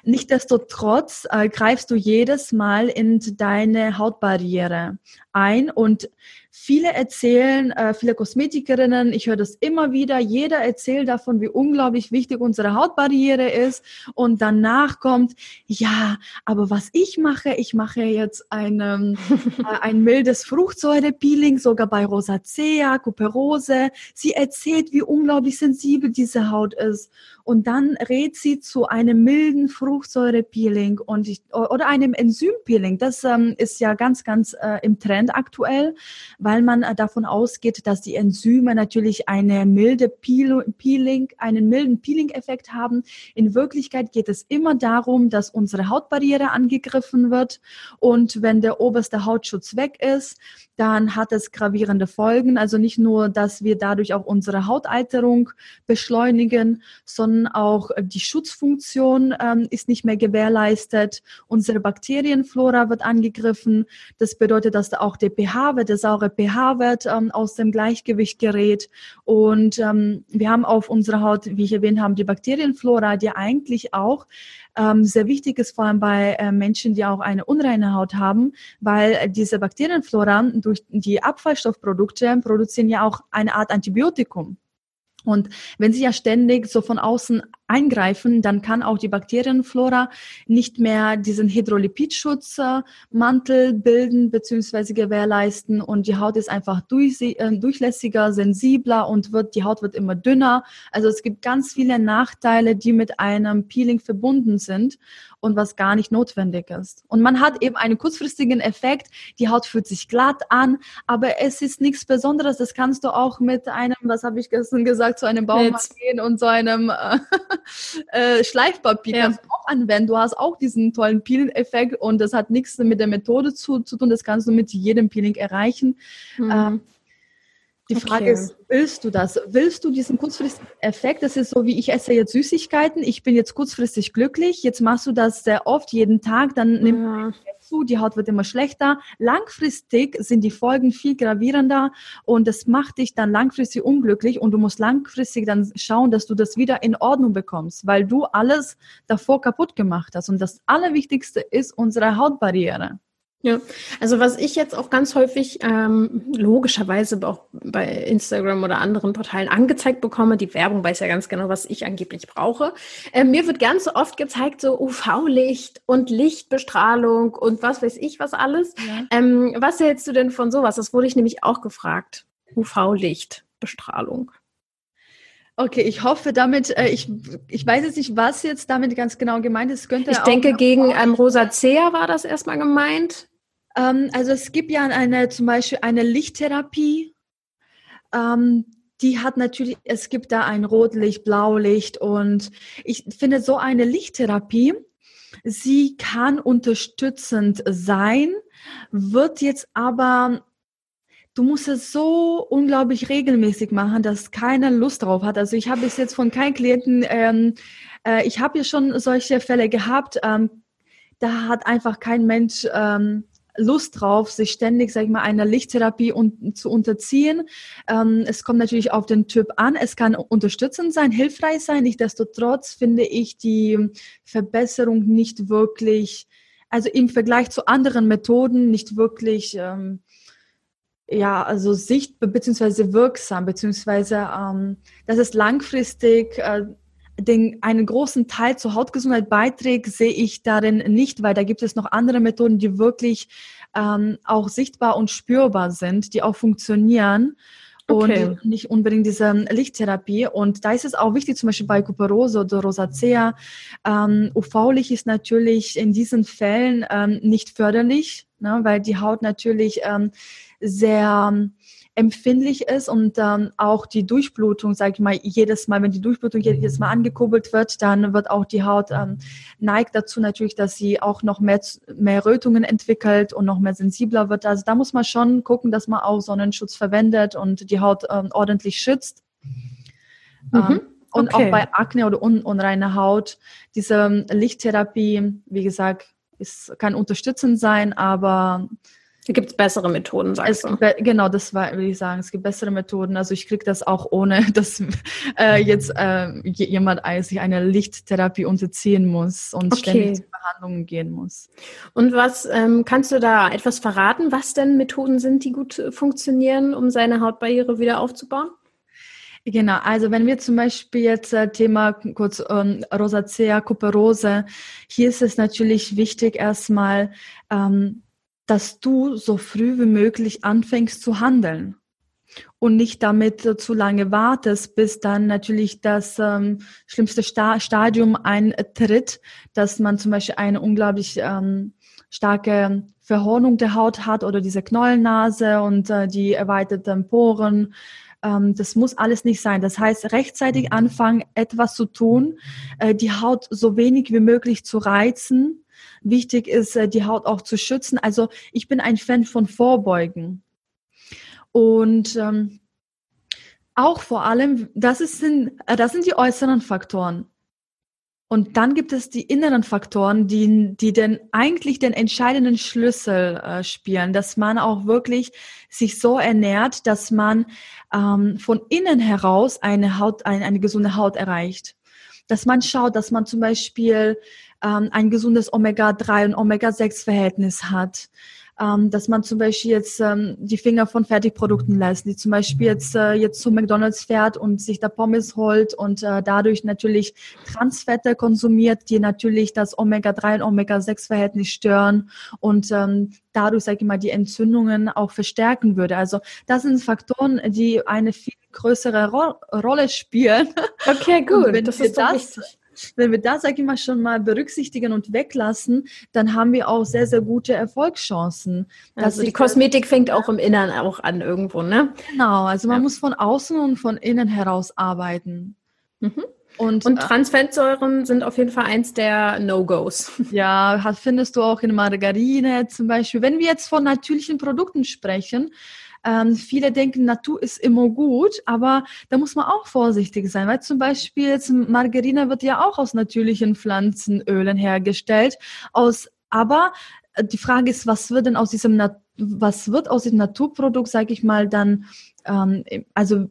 Nichtsdestotrotz äh, greifst du jedes Mal in deine Hautbarriere ein und Viele erzählen, äh, viele Kosmetikerinnen, ich höre das immer wieder, jeder erzählt davon, wie unglaublich wichtig unsere Hautbarriere ist. Und danach kommt, ja, aber was ich mache, ich mache jetzt ein, äh, ein mildes Fruchtsäurepeeling, sogar bei Rosacea, Kuperose. Sie erzählt, wie unglaublich sensibel diese Haut ist. Und dann rät sie zu einem milden Fruchtsäurepeeling und ich, oder einem Enzympeeling. Das ähm, ist ja ganz, ganz äh, im Trend aktuell weil man äh, davon ausgeht, dass die Enzyme natürlich eine milde Peeling, einen milden Peeling-Effekt haben. In Wirklichkeit geht es immer darum, dass unsere Hautbarriere angegriffen wird und wenn der oberste Hautschutz weg ist, dann hat es gravierende Folgen. Also nicht nur, dass wir dadurch auch unsere Hautalterung beschleunigen, sondern auch die Schutzfunktion ähm, ist nicht mehr gewährleistet. Unsere Bakterienflora wird angegriffen. Das bedeutet, dass auch der pH-Wert, der saure pH-Wert ähm, aus dem Gleichgewicht gerät. Und ähm, wir haben auf unserer Haut, wie ich erwähnt habe, die Bakterienflora, die eigentlich auch ähm, sehr wichtig ist, vor allem bei äh, Menschen, die auch eine unreine Haut haben, weil äh, diese Bakterienflora durch die Abfallstoffprodukte produzieren ja auch eine Art Antibiotikum. Und wenn sie ja ständig so von außen eingreifen, dann kann auch die Bakterienflora nicht mehr diesen Hydrolipidschutzmantel bilden bzw. gewährleisten und die Haut ist einfach durch, äh, durchlässiger, sensibler und wird, die Haut wird immer dünner. Also es gibt ganz viele Nachteile, die mit einem Peeling verbunden sind und was gar nicht notwendig ist. Und man hat eben einen kurzfristigen Effekt, die Haut fühlt sich glatt an, aber es ist nichts Besonderes. Das kannst du auch mit einem, was habe ich gestern gesagt, zu einem Baumarkt gehen und so einem äh, äh, Schleifpapier ja. kannst du auch anwenden. Du hast auch diesen tollen Peeling-Effekt und das hat nichts mit der Methode zu, zu tun. Das kannst du mit jedem Peeling erreichen. Mhm. Ähm, die Frage okay. ist, willst du das? Willst du diesen kurzfristigen Effekt? Das ist so, wie ich esse jetzt Süßigkeiten. Ich bin jetzt kurzfristig glücklich. Jetzt machst du das sehr oft, jeden Tag. Dann nimmt ja zu, die Haut wird immer schlechter. Langfristig sind die Folgen viel gravierender und das macht dich dann langfristig unglücklich und du musst langfristig dann schauen, dass du das wieder in Ordnung bekommst, weil du alles davor kaputt gemacht hast. Und das Allerwichtigste ist unsere Hautbarriere. Ja, also was ich jetzt auch ganz häufig ähm, logischerweise auch bei Instagram oder anderen Portalen angezeigt bekomme, die Werbung weiß ja ganz genau, was ich angeblich brauche. Äh, mir wird ganz so oft gezeigt, so UV-Licht und Lichtbestrahlung und was weiß ich was alles. Ja. Ähm, was hältst du denn von sowas? Das wurde ich nämlich auch gefragt. UV-Lichtbestrahlung. Okay, ich hoffe damit, äh, ich, ich weiß jetzt nicht, was jetzt damit ganz genau gemeint ist. Könnte ich denke, gegen ähm, Rosacea war das erstmal gemeint. Ähm, also es gibt ja eine, zum Beispiel eine Lichttherapie. Ähm, die hat natürlich, es gibt da ein Rotlicht, Blaulicht und ich finde so eine Lichttherapie, sie kann unterstützend sein, wird jetzt aber du musst es so unglaublich regelmäßig machen, dass keiner Lust drauf hat. Also ich habe bis jetzt von keinem Klienten, ähm, äh, ich habe ja schon solche Fälle gehabt, ähm, da hat einfach kein Mensch ähm, Lust drauf, sich ständig, sag ich mal, einer Lichttherapie un zu unterziehen. Ähm, es kommt natürlich auf den Typ an. Es kann unterstützend sein, hilfreich sein. Nichtsdestotrotz finde ich die Verbesserung nicht wirklich, also im Vergleich zu anderen Methoden nicht wirklich, ähm, ja, also sichtbar beziehungsweise wirksam, beziehungsweise ähm, dass es langfristig äh, den, einen großen Teil zur Hautgesundheit beiträgt, sehe ich darin nicht, weil da gibt es noch andere Methoden, die wirklich ähm, auch sichtbar und spürbar sind, die auch funktionieren. Okay. Und nicht unbedingt diese Lichttherapie. Und da ist es auch wichtig, zum Beispiel bei Kuperose oder Rosacea. Ähm, UV-Licht ist natürlich in diesen Fällen ähm, nicht förderlich, ne, weil die Haut natürlich ähm, sehr empfindlich ist und ähm, auch die Durchblutung, sage ich mal, jedes Mal, wenn die Durchblutung jedes Mal angekurbelt wird, dann wird auch die Haut ähm, neigt dazu natürlich, dass sie auch noch mehr, mehr Rötungen entwickelt und noch mehr sensibler wird. Also da muss man schon gucken, dass man auch Sonnenschutz verwendet und die Haut ähm, ordentlich schützt. Mhm. Ähm, und okay. auch bei Akne oder un unreiner Haut, diese ähm, Lichttherapie, wie gesagt, ist, kann unterstützend sein, aber da gibt es bessere Methoden, sagst es, du? Genau, das war, will ich sagen. Es gibt bessere Methoden. Also ich kriege das auch ohne, dass äh, jetzt äh, jemand sich eine Lichttherapie unterziehen muss und okay. ständig zu Behandlungen gehen muss. Und was ähm, kannst du da etwas verraten, was denn Methoden sind, die gut funktionieren, um seine Hautbarriere wieder aufzubauen? Genau, also wenn wir zum Beispiel jetzt äh, Thema kurz ähm, Rosacea, Kuperose, hier ist es natürlich wichtig erstmal ähm, dass du so früh wie möglich anfängst zu handeln und nicht damit zu lange wartest, bis dann natürlich das ähm, schlimmste Sta Stadium eintritt, dass man zum Beispiel eine unglaublich ähm, starke Verhornung der Haut hat oder diese Knollennase und äh, die erweiterten Poren. Ähm, das muss alles nicht sein. Das heißt, rechtzeitig anfangen, etwas zu tun, äh, die Haut so wenig wie möglich zu reizen, Wichtig ist, äh, die Haut auch zu schützen. Also ich bin ein Fan von Vorbeugen. Und ähm, auch vor allem, das, ist, äh, das sind die äußeren Faktoren. Und dann gibt es die inneren Faktoren, die, die denn eigentlich den entscheidenden Schlüssel äh, spielen, dass man auch wirklich sich so ernährt, dass man ähm, von innen heraus eine Haut, eine, eine gesunde Haut erreicht. Dass man schaut, dass man zum Beispiel ähm, ein gesundes Omega-3 und Omega-6-Verhältnis hat. Ähm, dass man zum Beispiel jetzt ähm, die Finger von Fertigprodukten lässt, die zum Beispiel jetzt, äh, jetzt zu McDonalds fährt und sich da Pommes holt und äh, dadurch natürlich Transfette konsumiert, die natürlich das Omega-3 und Omega-6-Verhältnis stören und ähm, dadurch, sage ich mal, die Entzündungen auch verstärken würde. Also das sind Faktoren, die eine viel größere Ro Rolle spielen. Okay, gut. das ist das, wichtig wenn wir das, sag ich mal, schon mal berücksichtigen und weglassen, dann haben wir auch sehr, sehr gute Erfolgschancen. Also die Kosmetik fängt auch im Inneren auch an irgendwo, ne? Genau, also man ja. muss von außen und von innen heraus arbeiten. Mhm. Und, und äh, Transfettsäuren sind auf jeden Fall eins der No-Gos. Ja, findest du auch in Margarine zum Beispiel. Wenn wir jetzt von natürlichen Produkten sprechen, ähm, viele denken, Natur ist immer gut, aber da muss man auch vorsichtig sein, weil zum Beispiel jetzt Margarine wird ja auch aus natürlichen Pflanzenölen hergestellt, aus, aber äh, die Frage ist, was wird denn aus diesem, was wird aus dem Naturprodukt, sage ich mal, dann, ähm, also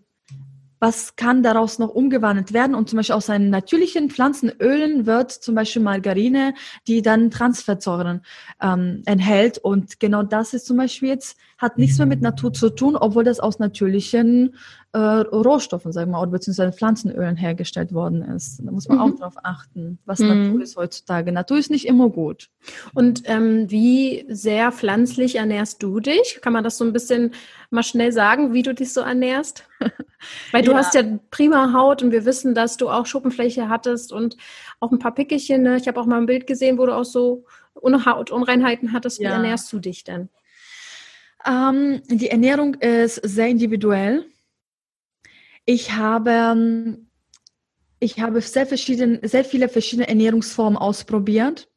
was kann daraus noch umgewandelt werden? Und zum Beispiel aus seinen natürlichen Pflanzenölen wird zum Beispiel Margarine, die dann Transfettsäuren ähm, enthält. Und genau das ist zum Beispiel jetzt, hat nichts mehr mit Natur zu tun, obwohl das aus natürlichen äh, Rohstoffen, sagen wir mal, oder beziehungsweise Pflanzenölen hergestellt worden ist. Da muss man mhm. auch darauf achten, was mhm. Natur ist heutzutage. Natur ist nicht immer gut. Und ähm, wie sehr pflanzlich ernährst du dich? Kann man das so ein bisschen mal schnell sagen, wie du dich so ernährst? Weil du ja. hast ja prima Haut und wir wissen, dass du auch Schuppenfläche hattest und auch ein paar Pickelchen. Ne? Ich habe auch mal ein Bild gesehen, wo du auch so Hautunreinheiten hattest. Wie ja. ernährst du dich denn? Ähm, die Ernährung ist sehr individuell. Ich habe, ähm, ich habe sehr, verschieden, sehr viele verschiedene Ernährungsformen ausprobiert.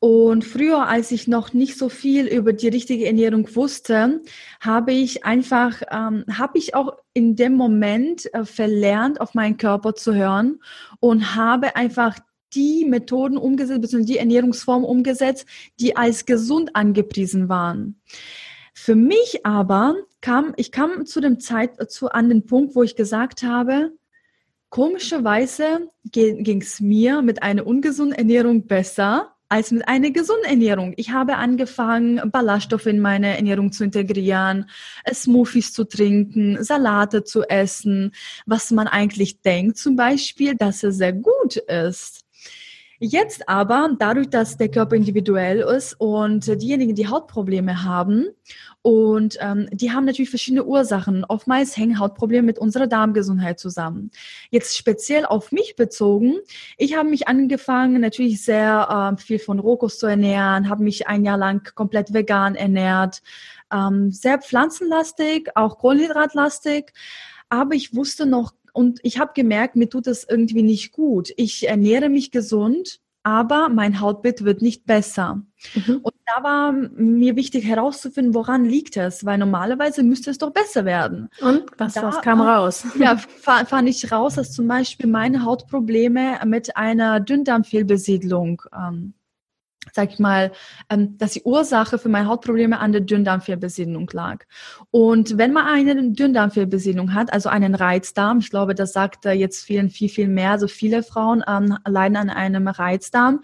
Und früher, als ich noch nicht so viel über die richtige Ernährung wusste, habe ich einfach, ähm, habe ich auch in dem Moment äh, verlernt, auf meinen Körper zu hören und habe einfach die Methoden umgesetzt, beziehungsweise die Ernährungsform umgesetzt, die als gesund angepriesen waren. Für mich aber kam, ich kam zu dem Zeit, zu, an den Punkt, wo ich gesagt habe, komischerweise ging es mir mit einer ungesunden Ernährung besser als mit einer gesunden Ernährung. Ich habe angefangen, Ballaststoffe in meine Ernährung zu integrieren, Smoothies zu trinken, Salate zu essen, was man eigentlich denkt zum Beispiel, dass es sehr gut ist. Jetzt aber, dadurch, dass der Körper individuell ist und diejenigen, die Hautprobleme haben, und ähm, die haben natürlich verschiedene Ursachen. Oftmals hängen Hautprobleme mit unserer Darmgesundheit zusammen. Jetzt speziell auf mich bezogen, ich habe mich angefangen, natürlich sehr äh, viel von Rohkost zu ernähren, habe mich ein Jahr lang komplett vegan ernährt, ähm, sehr pflanzenlastig, auch kohlenhydratlastig. Aber ich wusste noch und ich habe gemerkt, mir tut das irgendwie nicht gut. Ich ernähre mich gesund, aber mein Hautbild wird nicht besser. Mhm. Und da war mir wichtig herauszufinden, woran liegt es, weil normalerweise müsste es doch besser werden. Und was, da, was kam raus? Ja, fand ich raus, dass zum Beispiel meine Hautprobleme mit einer Dünndarmfehlbesiedlung ähm, sag ich mal, ähm, dass die Ursache für meine Hautprobleme an der Dünndarmfehlbesiedlung lag. Und wenn man eine Dünndarmfehlbesiedlung hat, also einen Reizdarm, ich glaube, das sagt jetzt vielen viel, viel mehr, also viele Frauen ähm, leiden an einem Reizdarm,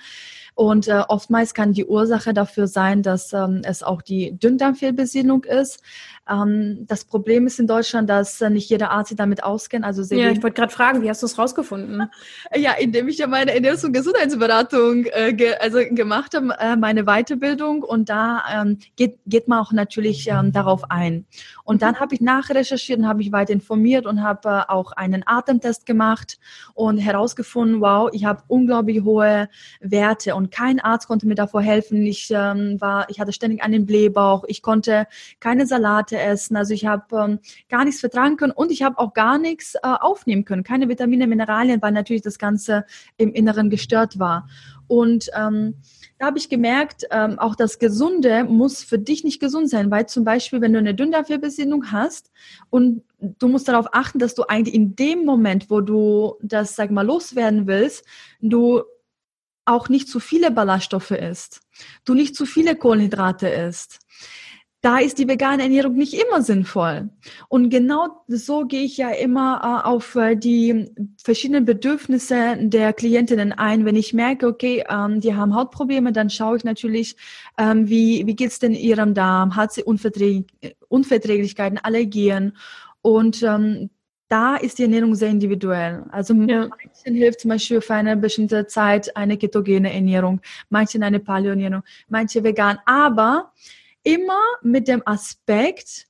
und äh, oftmals kann die Ursache dafür sein, dass ähm, es auch die Dünndarmfehlbesiedlung ist. Ähm, das Problem ist in Deutschland, dass äh, nicht jeder Arzt sich damit auskennt. Also sehr ja, ich wollte gerade fragen, wie hast du es rausgefunden? Ja, indem ich ja meine Ernährungs- und Gesundheitsberatung äh, ge also gemacht habe, äh, meine Weiterbildung. Und da ähm, geht, geht man auch natürlich ähm, darauf ein. Und dann mhm. habe ich nachrecherchiert und habe ich weiter informiert und habe äh, auch einen Atemtest gemacht und herausgefunden, wow, ich habe unglaublich hohe Werte und kein Arzt konnte mir davor helfen. Ich ähm, war, ich hatte ständig einen Blähbauch. Ich konnte keine Salate essen. Also ich habe ähm, gar nichts vertragen können und ich habe auch gar nichts äh, aufnehmen können. Keine Vitamine, Mineralien, weil natürlich das Ganze im Inneren gestört war. Und ähm, da habe ich gemerkt, ähm, auch das Gesunde muss für dich nicht gesund sein, weil zum Beispiel, wenn du eine Dünndarmfehlbesiedlung hast und du musst darauf achten, dass du eigentlich in dem Moment, wo du das, sag mal, loswerden willst, du auch nicht zu viele Ballaststoffe isst, du nicht zu viele Kohlenhydrate isst, da ist die vegane Ernährung nicht immer sinnvoll. Und genau so gehe ich ja immer äh, auf äh, die verschiedenen Bedürfnisse der Klientinnen ein. Wenn ich merke, okay, ähm, die haben Hautprobleme, dann schaue ich natürlich, ähm, wie, wie geht's denn ihrem Darm? Hat sie Unverträglich Unverträglichkeiten, Allergien? Und ähm, da ist die Ernährung sehr individuell. Also ja. manchen hilft zum Beispiel für eine bestimmte Zeit eine ketogene Ernährung, manchen eine Paleo-Ernährung, manche vegan. Aber immer mit dem Aspekt,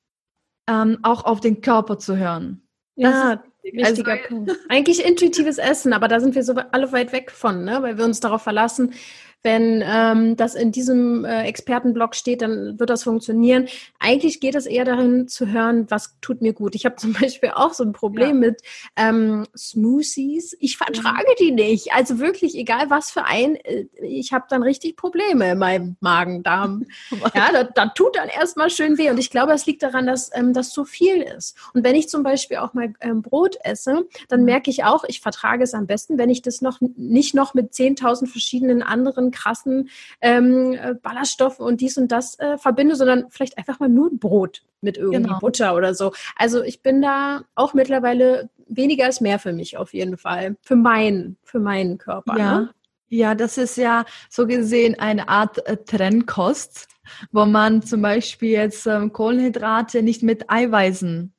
ähm, auch auf den Körper zu hören. Das ja, wichtiger also, Punkt. Eigentlich intuitives Essen, aber da sind wir so alle weit weg von, ne? weil wir uns darauf verlassen, wenn ähm, das in diesem äh, Expertenblog steht, dann wird das funktionieren. Eigentlich geht es eher darin zu hören, was tut mir gut. Ich habe zum Beispiel auch so ein Problem ja. mit ähm, Smoothies. Ich vertrage die nicht. Also wirklich, egal was für ein, äh, ich habe dann richtig Probleme in meinem Magen-Darm. ja, da, da, tut dann erstmal schön weh. Und ich glaube, es liegt daran, dass ähm, das zu viel ist. Und wenn ich zum Beispiel auch mal ähm, Brot esse, dann mhm. merke ich auch, ich vertrage es am besten, wenn ich das noch nicht noch mit 10.000 verschiedenen anderen krassen ähm, äh, Ballaststoffen und dies und das äh, verbinde, sondern vielleicht einfach mal nur Brot mit irgendwie genau. Butter oder so. Also ich bin da auch mittlerweile weniger ist mehr für mich auf jeden Fall. Für meinen, für meinen Körper. Ja. Ne? Ja, das ist ja so gesehen eine Art äh, Trennkost, wo man zum Beispiel jetzt ähm, Kohlenhydrate nicht mit Eiweißen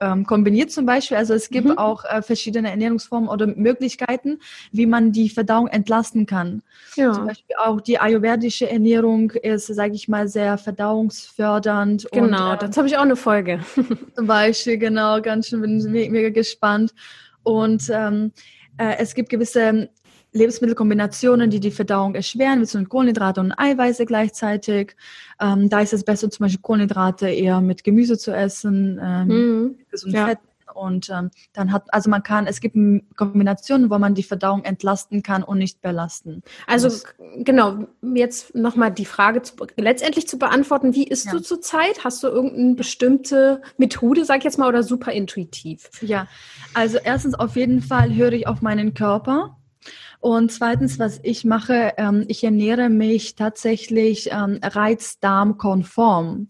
ähm, kombiniert zum Beispiel. Also es gibt mhm. auch äh, verschiedene Ernährungsformen oder Möglichkeiten, wie man die Verdauung entlasten kann. Ja. Zum Beispiel auch die ayurvedische Ernährung ist, sage ich mal, sehr verdauungsfördernd. Genau, und, äh, dazu habe ich auch eine Folge. zum Beispiel, genau, ganz schön, bin mega gespannt. Und ähm, äh, es gibt gewisse Lebensmittelkombinationen, die die Verdauung erschweren, wie zum Kohlenhydrate und Eiweiße gleichzeitig. Ähm, da ist es besser, zum Beispiel Kohlenhydrate eher mit Gemüse zu essen, ähm, mhm. gesunden ja. Fett. Und ähm, dann hat, also man kann, es gibt Kombinationen, wo man die Verdauung entlasten kann und nicht belasten. Also muss. genau, jetzt nochmal die Frage zu, letztendlich zu beantworten, wie isst ja. du zurzeit? Hast du irgendeine bestimmte Methode, sag ich jetzt mal, oder super intuitiv? Ja, also erstens auf jeden Fall höre ich auf meinen Körper. Und zweitens, was ich mache, ähm, ich ernähre mich tatsächlich ähm, reizdarmkonform.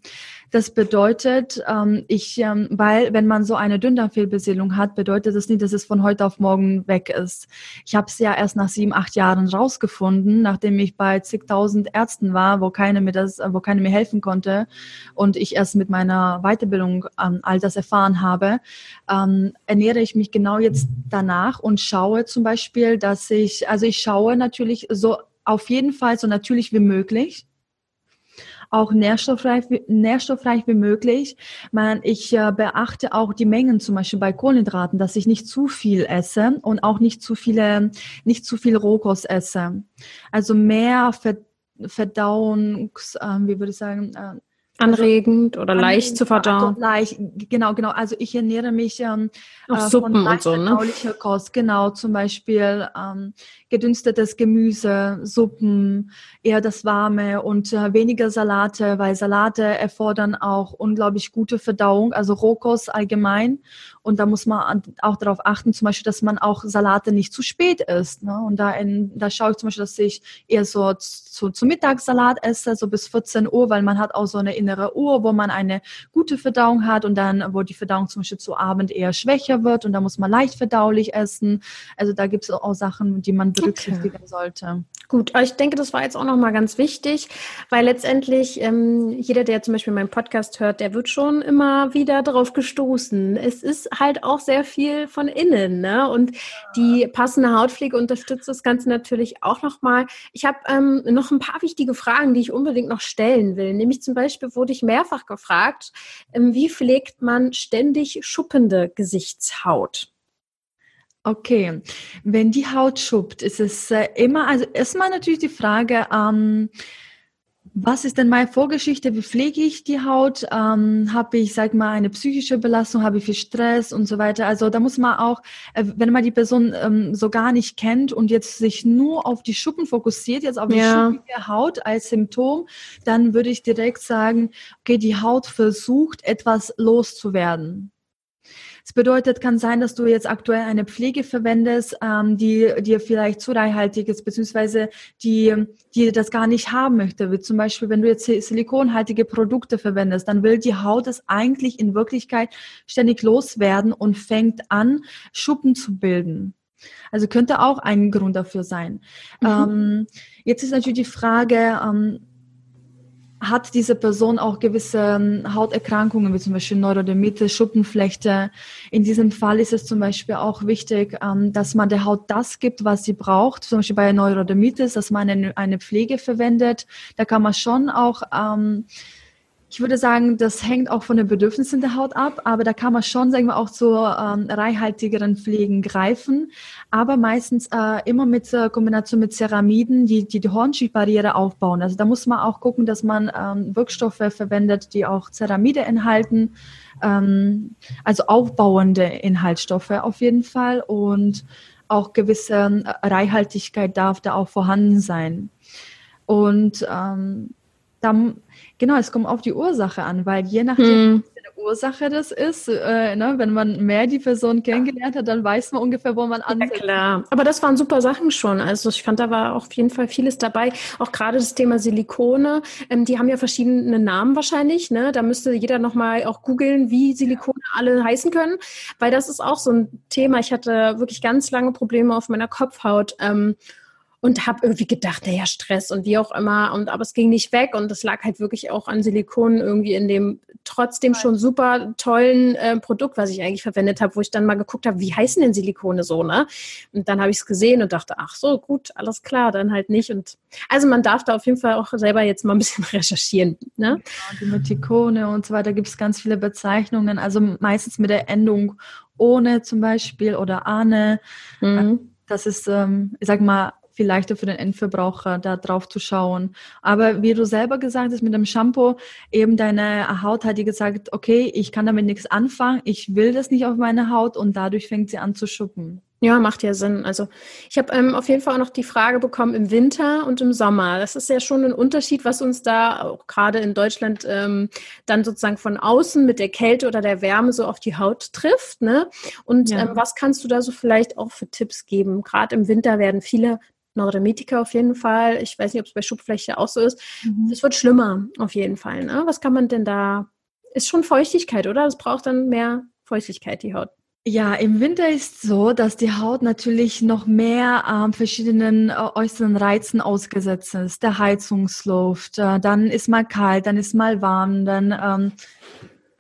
Das bedeutet, ähm, ich, ähm, weil wenn man so eine Dünndarmfehlbesiedlung hat, bedeutet das nicht, dass es von heute auf morgen weg ist. Ich habe es ja erst nach sieben, acht Jahren rausgefunden, nachdem ich bei zigtausend Ärzten war, wo keine mir das, wo keine mir helfen konnte und ich erst mit meiner Weiterbildung ähm, all das erfahren habe, ähm, ernähre ich mich genau jetzt danach und schaue zum Beispiel, dass ich, also ich schaue natürlich so auf jeden Fall so natürlich wie möglich auch nährstoffreich, nährstoffreich wie möglich. Man, ich äh, beachte auch die Mengen zum Beispiel bei Kohlenhydraten, dass ich nicht zu viel esse und auch nicht zu viele, nicht zu viel Rohkost esse. Also mehr Verdauungs, äh, wie würde ich sagen, äh, Anregend oder anregend, leicht zu verdauen. Leicht, genau, genau. Also ich ernähre mich ähm, Auch äh, Suppen von und so, ne? Kost, genau. Zum Beispiel ähm, gedünstetes Gemüse, Suppen, eher das Warme und äh, weniger Salate, weil Salate erfordern auch unglaublich gute Verdauung, also Rohkost allgemein. Und da muss man auch darauf achten, zum Beispiel, dass man auch Salate nicht zu spät isst. Ne? Und da, in, da schaue ich zum Beispiel, dass ich eher so zu, zu Mittagssalat esse, so bis 14 Uhr, weil man hat auch so eine innere Uhr, wo man eine gute Verdauung hat und dann, wo die Verdauung zum Beispiel zu Abend eher schwächer wird und da muss man leicht verdaulich essen. Also da gibt es auch Sachen, die man berücksichtigen okay. sollte. Gut, ich denke, das war jetzt auch nochmal ganz wichtig, weil letztendlich ähm, jeder, der zum Beispiel meinen Podcast hört, der wird schon immer wieder darauf gestoßen. Es ist halt auch sehr viel von innen, ne? Und die passende Hautpflege unterstützt das Ganze natürlich auch nochmal. Ich habe ähm, noch ein paar wichtige Fragen, die ich unbedingt noch stellen will. Nämlich zum Beispiel wurde ich mehrfach gefragt, ähm, wie pflegt man ständig schuppende Gesichtshaut? Okay, wenn die Haut schuppt, ist es äh, immer, also erstmal natürlich die Frage, ähm, was ist denn meine Vorgeschichte? Wie pflege ich die Haut? Ähm, habe ich, sag mal, eine psychische Belastung? Habe ich viel Stress und so weiter? Also da muss man auch, äh, wenn man die Person ähm, so gar nicht kennt und jetzt sich nur auf die Schuppen fokussiert, jetzt auf die ja. schuppige Haut als Symptom, dann würde ich direkt sagen, okay, die Haut versucht, etwas loszuwerden. Das bedeutet, kann sein, dass du jetzt aktuell eine Pflege verwendest, ähm, die dir vielleicht zu reichhaltig ist, beziehungsweise die, die das gar nicht haben möchte. Wie zum Beispiel, wenn du jetzt silikonhaltige Produkte verwendest, dann will die Haut es eigentlich in Wirklichkeit ständig loswerden und fängt an, Schuppen zu bilden. Also könnte auch ein Grund dafür sein. Mhm. Ähm, jetzt ist natürlich die Frage, ähm, hat diese Person auch gewisse ähm, Hauterkrankungen, wie zum Beispiel Neurodermitis, Schuppenflechte. In diesem Fall ist es zum Beispiel auch wichtig, ähm, dass man der Haut das gibt, was sie braucht. Zum Beispiel bei Neurodermitis, dass man eine, Pflege verwendet. Da kann man schon auch ähm, ich würde sagen, das hängt auch von den Bedürfnissen der Haut ab, aber da kann man schon, sagen wir, auch zu ähm, reichhaltigeren Pflegen greifen, aber meistens äh, immer mit äh, Kombination mit Ceramiden, die, die die Hornschichtbarriere aufbauen. Also da muss man auch gucken, dass man ähm, Wirkstoffe verwendet, die auch Ceramide enthalten, ähm, also aufbauende Inhaltsstoffe auf jeden Fall und auch gewisse äh, Reichhaltigkeit darf da auch vorhanden sein. Und ähm, dann Genau, es kommt auf die Ursache an, weil je nachdem, hm. welche Ursache das ist, äh, ne, wenn man mehr die Person kennengelernt hat, dann weiß man ungefähr, wo man ansetzt. Ja, klar. Aber das waren super Sachen schon. Also ich fand, da war auf jeden Fall vieles dabei. Auch gerade das Thema Silikone. Ähm, die haben ja verschiedene Namen wahrscheinlich. Ne? Da müsste jeder nochmal auch googeln, wie Silikone alle heißen können. Weil das ist auch so ein Thema. Ich hatte wirklich ganz lange Probleme auf meiner Kopfhaut. Ähm, und habe irgendwie gedacht, naja, Stress und wie auch immer. Und aber es ging nicht weg und das lag halt wirklich auch an Silikon irgendwie in dem trotzdem schon super tollen äh, Produkt, was ich eigentlich verwendet habe, wo ich dann mal geguckt habe, wie heißen denn Silikone so, ne? Und dann habe ich es gesehen und dachte, ach so, gut, alles klar, dann halt nicht. Und also man darf da auf jeden Fall auch selber jetzt mal ein bisschen recherchieren. Ne? Ja, die Metikone und so weiter gibt es ganz viele Bezeichnungen, also meistens mit der Endung ohne zum Beispiel oder Ane. Mhm. Das ist, ähm, ich sag mal, viel leichter für den Endverbraucher, da drauf zu schauen. Aber wie du selber gesagt hast, mit dem Shampoo, eben deine Haut hat dir gesagt, okay, ich kann damit nichts anfangen, ich will das nicht auf meine Haut und dadurch fängt sie an zu schuppen. Ja, macht ja Sinn. Also ich habe ähm, auf jeden Fall auch noch die Frage bekommen im Winter und im Sommer. Das ist ja schon ein Unterschied, was uns da auch gerade in Deutschland ähm, dann sozusagen von außen mit der Kälte oder der Wärme so auf die Haut trifft. Ne? Und ja. ähm, was kannst du da so vielleicht auch für Tipps geben? Gerade im Winter werden viele Neurodermitiker auf jeden Fall. Ich weiß nicht, ob es bei Schubfläche auch so ist. Mhm. Es wird schlimmer auf jeden Fall. Ne? Was kann man denn da? Ist schon Feuchtigkeit, oder? Es braucht dann mehr Feuchtigkeit, die Haut. Ja, im Winter ist so, dass die Haut natürlich noch mehr ähm, verschiedenen äh, äußeren Reizen ausgesetzt ist. Der Heizungsluft, äh, dann ist mal kalt, dann ist mal warm, dann ähm,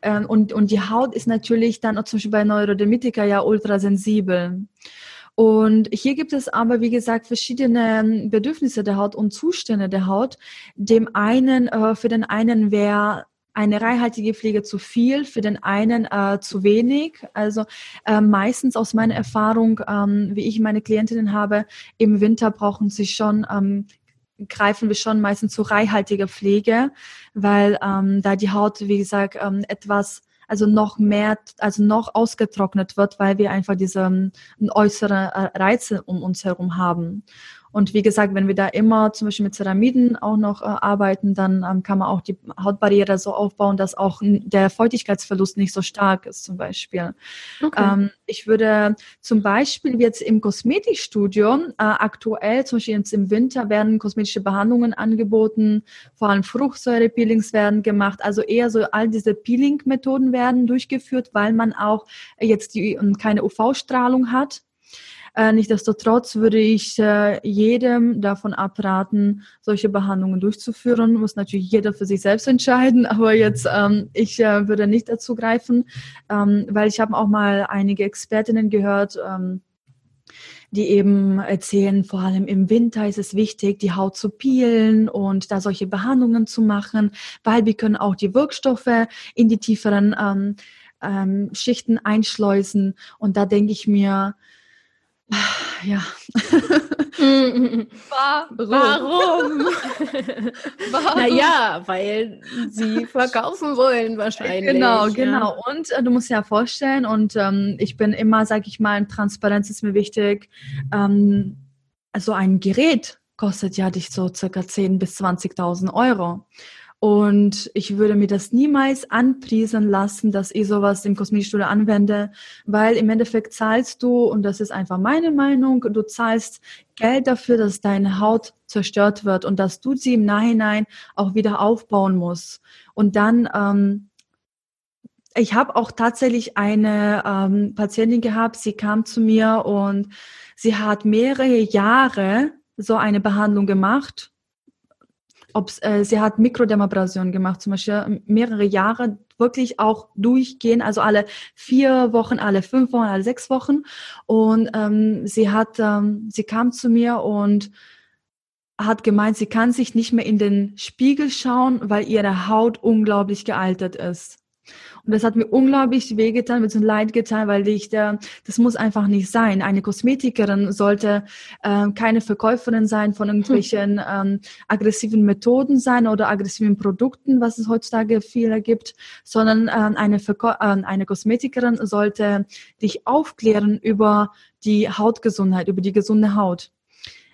äh, und, und die Haut ist natürlich dann zum Beispiel bei Neurodermitiker ja ultrasensibel. Und hier gibt es aber, wie gesagt, verschiedene Bedürfnisse der Haut und Zustände der Haut. Dem einen, äh, für den einen wäre eine reichhaltige Pflege zu viel, für den einen äh, zu wenig. Also äh, meistens aus meiner Erfahrung, ähm, wie ich meine Klientinnen habe, im Winter brauchen sie schon ähm, greifen wir schon meistens zu reichhaltiger Pflege, weil ähm, da die Haut, wie gesagt, ähm, etwas also noch mehr, also noch ausgetrocknet wird, weil wir einfach diese ähm, äußere äh, Reize um uns herum haben. Und wie gesagt, wenn wir da immer zum Beispiel mit Ceramiden auch noch äh, arbeiten, dann ähm, kann man auch die Hautbarriere so aufbauen, dass auch der Feuchtigkeitsverlust nicht so stark ist zum Beispiel. Okay. Ähm, ich würde zum Beispiel jetzt im Kosmetikstudio äh, aktuell, zum Beispiel jetzt im Winter, werden kosmetische Behandlungen angeboten, vor allem Fruchtsäure-Peelings werden gemacht, also eher so all diese Peeling-Methoden werden durchgeführt, weil man auch jetzt die, ähm, keine UV-Strahlung hat äh, Nichtsdestotrotz würde ich äh, jedem davon abraten, solche Behandlungen durchzuführen. Muss natürlich jeder für sich selbst entscheiden, aber jetzt ähm, ich äh, würde nicht dazu greifen, ähm, weil ich habe auch mal einige Expertinnen gehört. Ähm, die eben erzählen, vor allem im Winter ist es wichtig, die Haut zu peelen und da solche Behandlungen zu machen, weil wir können auch die Wirkstoffe in die tieferen ähm, ähm, Schichten einschleusen. Und da denke ich mir, ja. Warum? Warum? Warum? Naja, weil sie verkaufen wollen wahrscheinlich. Genau, genau. Ja. Und äh, du musst ja vorstellen, und ähm, ich bin immer, sag ich mal, Transparenz ist mir wichtig. Ähm, also ein Gerät kostet ja dich so circa 10.000 bis 20.000 Euro. Und ich würde mir das niemals anpriesen lassen, dass ich sowas im Kosmetikstudio anwende, weil im Endeffekt zahlst du, und das ist einfach meine Meinung, du zahlst Geld dafür, dass deine Haut zerstört wird und dass du sie im Nachhinein auch wieder aufbauen musst. Und dann, ähm, ich habe auch tatsächlich eine ähm, Patientin gehabt, sie kam zu mir und sie hat mehrere Jahre so eine Behandlung gemacht ob äh, sie hat Mikrodermabrasion gemacht, zum Beispiel ähm, mehrere Jahre wirklich auch durchgehen, also alle vier Wochen, alle fünf Wochen, alle sechs Wochen. Und ähm, sie hat, ähm, sie kam zu mir und hat gemeint, sie kann sich nicht mehr in den Spiegel schauen, weil ihre Haut unglaublich gealtert ist. Und das hat mir unglaublich wehgetan, mir so leid getan, weil ich da, das muss einfach nicht sein. Eine Kosmetikerin sollte äh, keine Verkäuferin sein von irgendwelchen ähm, aggressiven Methoden sein oder aggressiven Produkten, was es heutzutage viele gibt, sondern ähm, eine, Verkäu äh, eine Kosmetikerin sollte dich aufklären über die Hautgesundheit, über die gesunde Haut.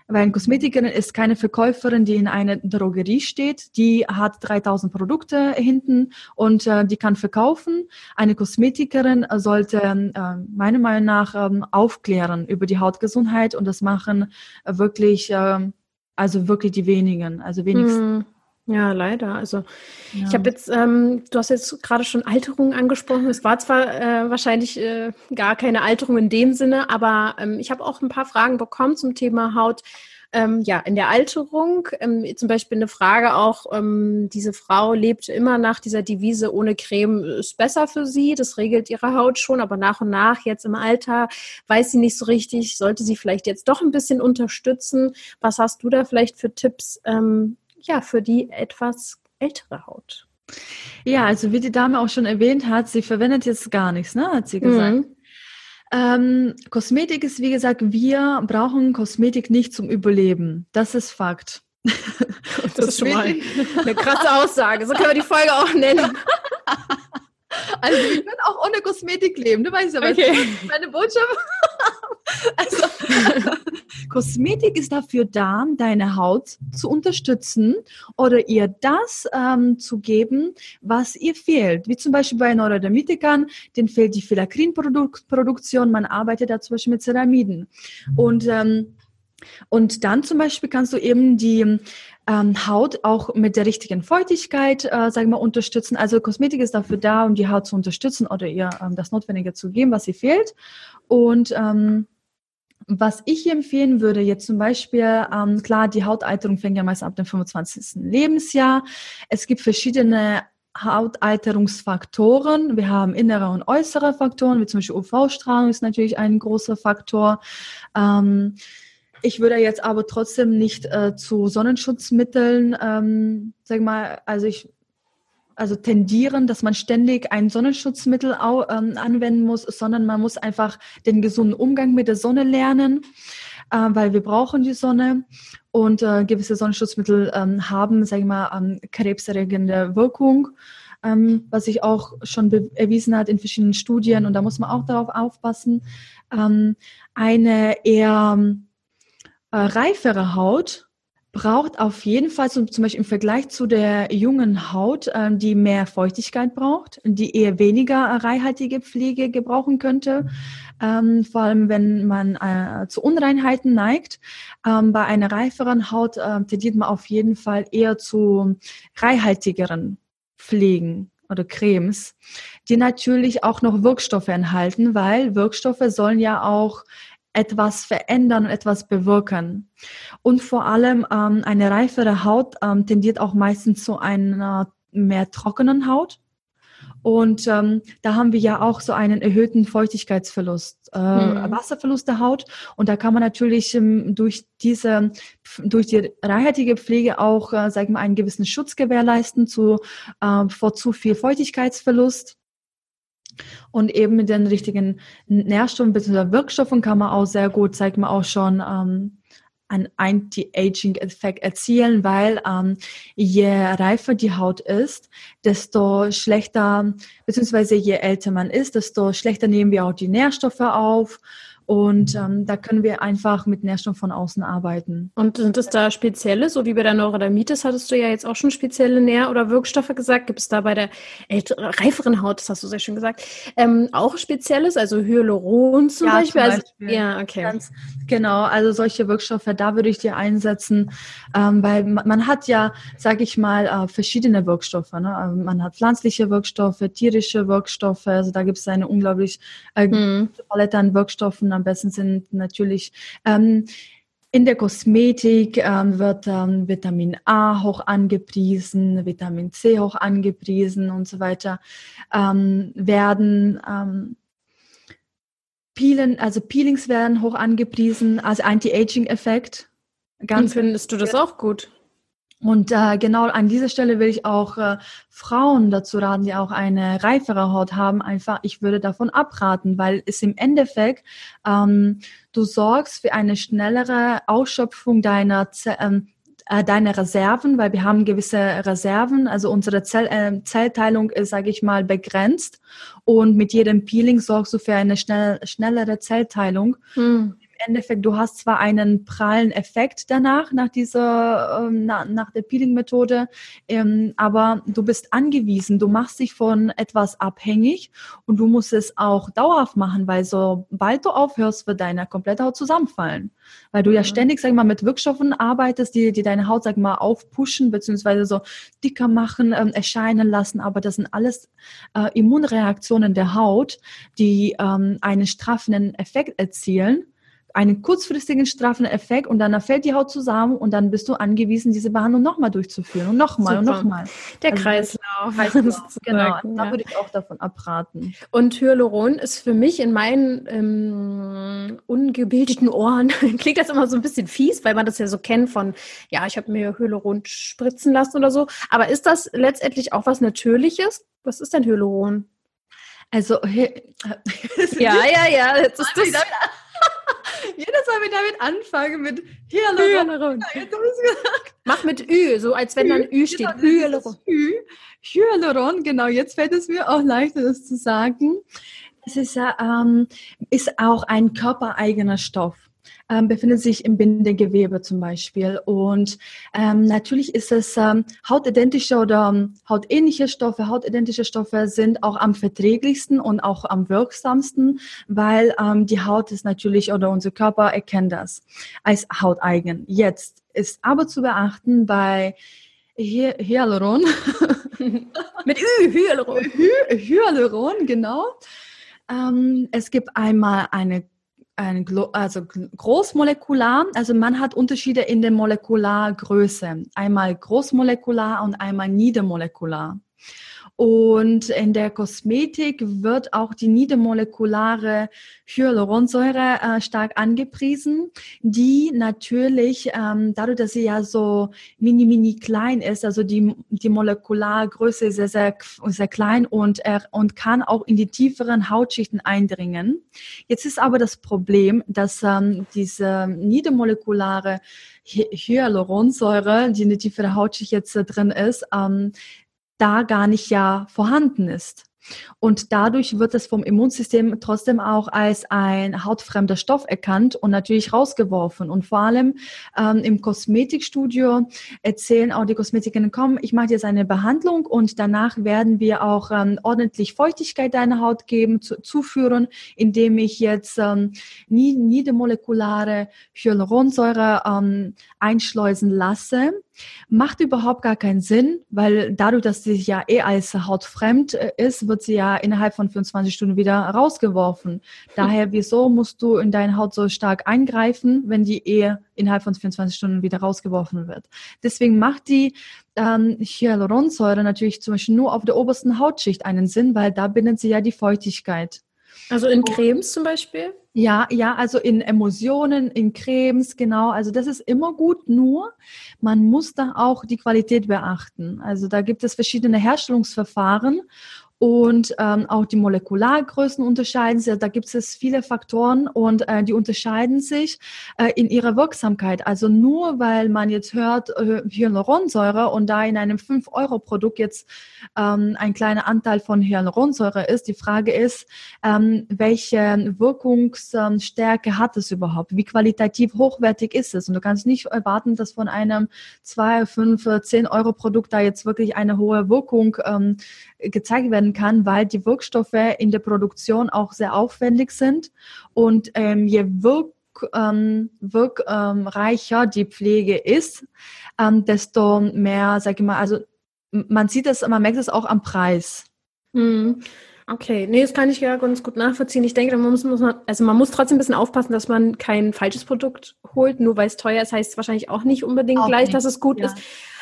Weil eine Kosmetikerin ist keine Verkäuferin, die in einer Drogerie steht. Die hat 3000 Produkte hinten und äh, die kann verkaufen. Eine Kosmetikerin sollte äh, meiner Meinung nach äh, aufklären über die Hautgesundheit und das machen wirklich, äh, also wirklich die wenigen, also wenigstens. Mm. Ja, leider. Also ja. ich habe jetzt, ähm, du hast jetzt gerade schon Alterung angesprochen. Es war zwar äh, wahrscheinlich äh, gar keine Alterung in dem Sinne, aber ähm, ich habe auch ein paar Fragen bekommen zum Thema Haut. Ähm, ja, in der Alterung, ähm, zum Beispiel eine Frage auch, ähm, diese Frau lebt immer nach dieser Devise, ohne Creme ist besser für sie, das regelt ihre Haut schon, aber nach und nach, jetzt im Alter, weiß sie nicht so richtig, sollte sie vielleicht jetzt doch ein bisschen unterstützen. Was hast du da vielleicht für Tipps, ähm, ja, für die etwas ältere Haut. Ja, also wie die Dame auch schon erwähnt hat, sie verwendet jetzt gar nichts, ne, hat sie gesagt. Mhm. Ähm, Kosmetik ist, wie gesagt, wir brauchen Kosmetik nicht zum Überleben. Das ist Fakt. Das ist schon mal eine krasse Aussage. So können wir die Folge auch nennen. Also wir können auch ohne Kosmetik leben. Du weißt ja, was okay. meine Botschaft. Also, Kosmetik ist dafür da, deine Haut zu unterstützen oder ihr das ähm, zu geben, was ihr fehlt. Wie zum Beispiel bei Neurodermitikern, denen fehlt die Filakrinproduktion. Man arbeitet da zum Beispiel mit Ceramiden. Und ähm, und dann zum Beispiel kannst du eben die ähm, Haut auch mit der richtigen Feuchtigkeit, äh, sagen wir, unterstützen. Also Kosmetik ist dafür da, um die Haut zu unterstützen oder ihr ähm, das Notwendige zu geben, was ihr fehlt. Und ähm, was ich empfehlen würde, jetzt zum Beispiel, ähm, klar, die Hautalterung fängt ja meist ab dem 25. Lebensjahr. Es gibt verschiedene Hautalterungsfaktoren. Wir haben innere und äußere Faktoren, wie zum Beispiel UV-Strahlung ist natürlich ein großer Faktor. Ähm, ich würde jetzt aber trotzdem nicht äh, zu Sonnenschutzmitteln, ähm, sag mal, also ich also tendieren, dass man ständig ein Sonnenschutzmittel au, ähm, anwenden muss, sondern man muss einfach den gesunden Umgang mit der Sonne lernen, äh, weil wir brauchen die Sonne und äh, gewisse Sonnenschutzmittel ähm, haben, sage ich mal, ähm, krebserregende Wirkung, ähm, was sich auch schon erwiesen hat in verschiedenen Studien und da muss man auch darauf aufpassen. Ähm, eine eher äh, reifere Haut braucht auf jeden Fall zum, zum Beispiel im Vergleich zu der jungen Haut, äh, die mehr Feuchtigkeit braucht, die eher weniger reichhaltige Pflege gebrauchen könnte, ähm, vor allem wenn man äh, zu Unreinheiten neigt. Ähm, bei einer reiferen Haut äh, tendiert man auf jeden Fall eher zu reichhaltigeren Pflegen oder Cremes, die natürlich auch noch Wirkstoffe enthalten, weil Wirkstoffe sollen ja auch etwas verändern und etwas bewirken. Und vor allem ähm, eine reifere Haut ähm, tendiert auch meistens zu einer mehr trockenen Haut. Und ähm, da haben wir ja auch so einen erhöhten Feuchtigkeitsverlust, äh, mhm. Wasserverlust der Haut. Und da kann man natürlich ähm, durch diese, durch die reichhaltige Pflege auch, äh, sagen wir, einen gewissen Schutz gewährleisten zu, äh, vor zu viel Feuchtigkeitsverlust. Und eben mit den richtigen Nährstoffen bzw. Wirkstoffen kann man auch sehr gut, zeigt man auch schon, ähm, einen Anti-Aging-Effekt erzielen, weil ähm, je reifer die Haut ist, desto schlechter, beziehungsweise je älter man ist, desto schlechter nehmen wir auch die Nährstoffe auf und ähm, da können wir einfach mit Nährstoffen von außen arbeiten. Und sind es da spezielle, so wie bei der Neurodermitis hattest du ja jetzt auch schon spezielle Nähr- oder Wirkstoffe gesagt. Gibt es da bei der älteren, reiferen Haut, das hast du sehr schön gesagt, ähm, auch Spezielles, also Hyaluron zum ja, Beispiel? Zum Beispiel. Also, ja, okay. Ganz, genau, also solche Wirkstoffe, da würde ich dir einsetzen, ähm, weil man, man, hat ja, sage ich mal, äh, verschiedene Wirkstoffe. Ne? Ähm, man hat pflanzliche Wirkstoffe, tierische Wirkstoffe, also da gibt es eine unglaublich äh, hm. Palette an Wirkstoffen am besten sind natürlich ähm, in der Kosmetik ähm, wird ähm, Vitamin A hoch angepriesen, Vitamin C hoch angepriesen und so weiter. Ähm, werden ähm, Peelen, also Peelings werden hoch angepriesen als Anti-Aging-Effekt. Ganz findest du das auch gut? Und äh, genau an dieser Stelle will ich auch äh, Frauen dazu raten, die auch eine reifere Haut haben, einfach, ich würde davon abraten, weil es im Endeffekt, ähm, du sorgst für eine schnellere Ausschöpfung deiner, ähm, äh, deine Reserven, weil wir haben gewisse Reserven, also unsere Zell, äh, Zellteilung ist, sage ich mal, begrenzt und mit jedem Peeling sorgst du für eine schnell, schnellere Zellteilung. Hm. Endeffekt, du hast zwar einen prallen Effekt danach, nach dieser, ähm, nach, der Peeling-Methode, ähm, aber du bist angewiesen, du machst dich von etwas abhängig und du musst es auch dauerhaft machen, weil sobald du aufhörst, wird deine komplette Haut zusammenfallen. Weil du ja mhm. ständig, sag mal, mit Wirkstoffen arbeitest, die, die deine Haut, sag mal, aufpushen, beziehungsweise so dicker machen, ähm, erscheinen lassen, aber das sind alles äh, Immunreaktionen der Haut, die ähm, einen straffenden Effekt erzielen einen kurzfristigen straffen Effekt und dann fällt die Haut zusammen und dann bist du angewiesen, diese Behandlung nochmal durchzuführen und nochmal und nochmal. Der also Kreislauf. Kreislauf. genau, da würde ich auch davon abraten. Und Hyaluron ist für mich in meinen ähm, ungebildeten Ohren, klingt das immer so ein bisschen fies, weil man das ja so kennt von, ja, ich habe mir Hyaluron spritzen lassen oder so. Aber ist das letztendlich auch was Natürliches? Was ist denn Hyaluron? Also, ja, ja, ja, jetzt ist das. Jedes Mal, wenn damit anfange, mit Hyaluron. Mach mit Ü, so als wenn dann Ü steht. Genau, Hyaluron. Hyaluron, genau. Jetzt fällt es mir auch leichter, das zu sagen. Es ist, ähm, ist auch ein körpereigener Stoff ähm, befindet sich im Bindegewebe zum Beispiel. Und ähm, natürlich ist es ähm, hautidentische oder ähm, hautähnliche Stoffe, hautidentische Stoffe sind auch am verträglichsten und auch am wirksamsten, weil ähm, die Haut ist natürlich oder unser Körper erkennt das als hauteigen. Jetzt ist aber zu beachten bei Hyaluron. Mit Ü, Hyaluron. Hyaluron, genau. Ähm, es gibt einmal eine ein, also großmolekular, also man hat Unterschiede in der Molekulargröße. Einmal großmolekular und einmal niedermolekular. Und in der Kosmetik wird auch die niedermolekulare Hyaluronsäure äh, stark angepriesen, die natürlich, ähm, dadurch, dass sie ja so mini, mini klein ist, also die, die Molekulargröße ist sehr, sehr, sehr klein und, äh, und kann auch in die tieferen Hautschichten eindringen. Jetzt ist aber das Problem, dass ähm, diese niedermolekulare Hyaluronsäure, die in der tieferen Hautschicht jetzt äh, drin ist, ähm, da gar nicht ja vorhanden ist. Und dadurch wird es vom Immunsystem trotzdem auch als ein hautfremder Stoff erkannt und natürlich rausgeworfen. Und vor allem ähm, im Kosmetikstudio erzählen auch die Kosmetikerinnen, komm, ich mache jetzt eine Behandlung und danach werden wir auch ähm, ordentlich Feuchtigkeit deiner Haut geben, zu, zuführen, indem ich jetzt ähm, niedermolekulare Hyaluronsäure ähm, einschleusen lasse. Macht überhaupt gar keinen Sinn, weil dadurch, dass sie ja eh als hautfremd äh, ist, wird sie ja innerhalb von 24 Stunden wieder rausgeworfen. Daher, wieso musst du in deine Haut so stark eingreifen, wenn die eh innerhalb von 24 Stunden wieder rausgeworfen wird? Deswegen macht die ähm, Hyaluronsäure natürlich zum Beispiel nur auf der obersten Hautschicht einen Sinn, weil da bindet sie ja die Feuchtigkeit. Also in Cremes zum Beispiel? Ja, ja, also in Emulsionen, in Cremes, genau. Also das ist immer gut, nur man muss da auch die Qualität beachten. Also da gibt es verschiedene Herstellungsverfahren und ähm, auch die Molekulargrößen unterscheiden sich. Da gibt es viele Faktoren und äh, die unterscheiden sich äh, in ihrer Wirksamkeit. Also nur weil man jetzt hört äh, Hyaluronsäure und da in einem 5-Euro-Produkt jetzt ähm, ein kleiner Anteil von Hyaluronsäure ist, die Frage ist, ähm, welche Wirkungsstärke hat es überhaupt? Wie qualitativ hochwertig ist es? Und du kannst nicht erwarten, dass von einem 2, 5, 10 Euro Produkt da jetzt wirklich eine hohe Wirkung ähm, gezeigt werden kann, weil die Wirkstoffe in der Produktion auch sehr aufwendig sind und ähm, je wirk, ähm, wirkreicher ähm, die Pflege ist, ähm, desto mehr, sag ich mal, also man sieht das, man merkt es auch am Preis. Mhm. Okay, nee, das kann ich ja ganz gut nachvollziehen. Ich denke, man muss, muss man, also man muss trotzdem ein bisschen aufpassen, dass man kein falsches Produkt holt, nur weil es teuer ist, heißt es wahrscheinlich auch nicht unbedingt auch gleich, nicht. dass es gut ja. ist.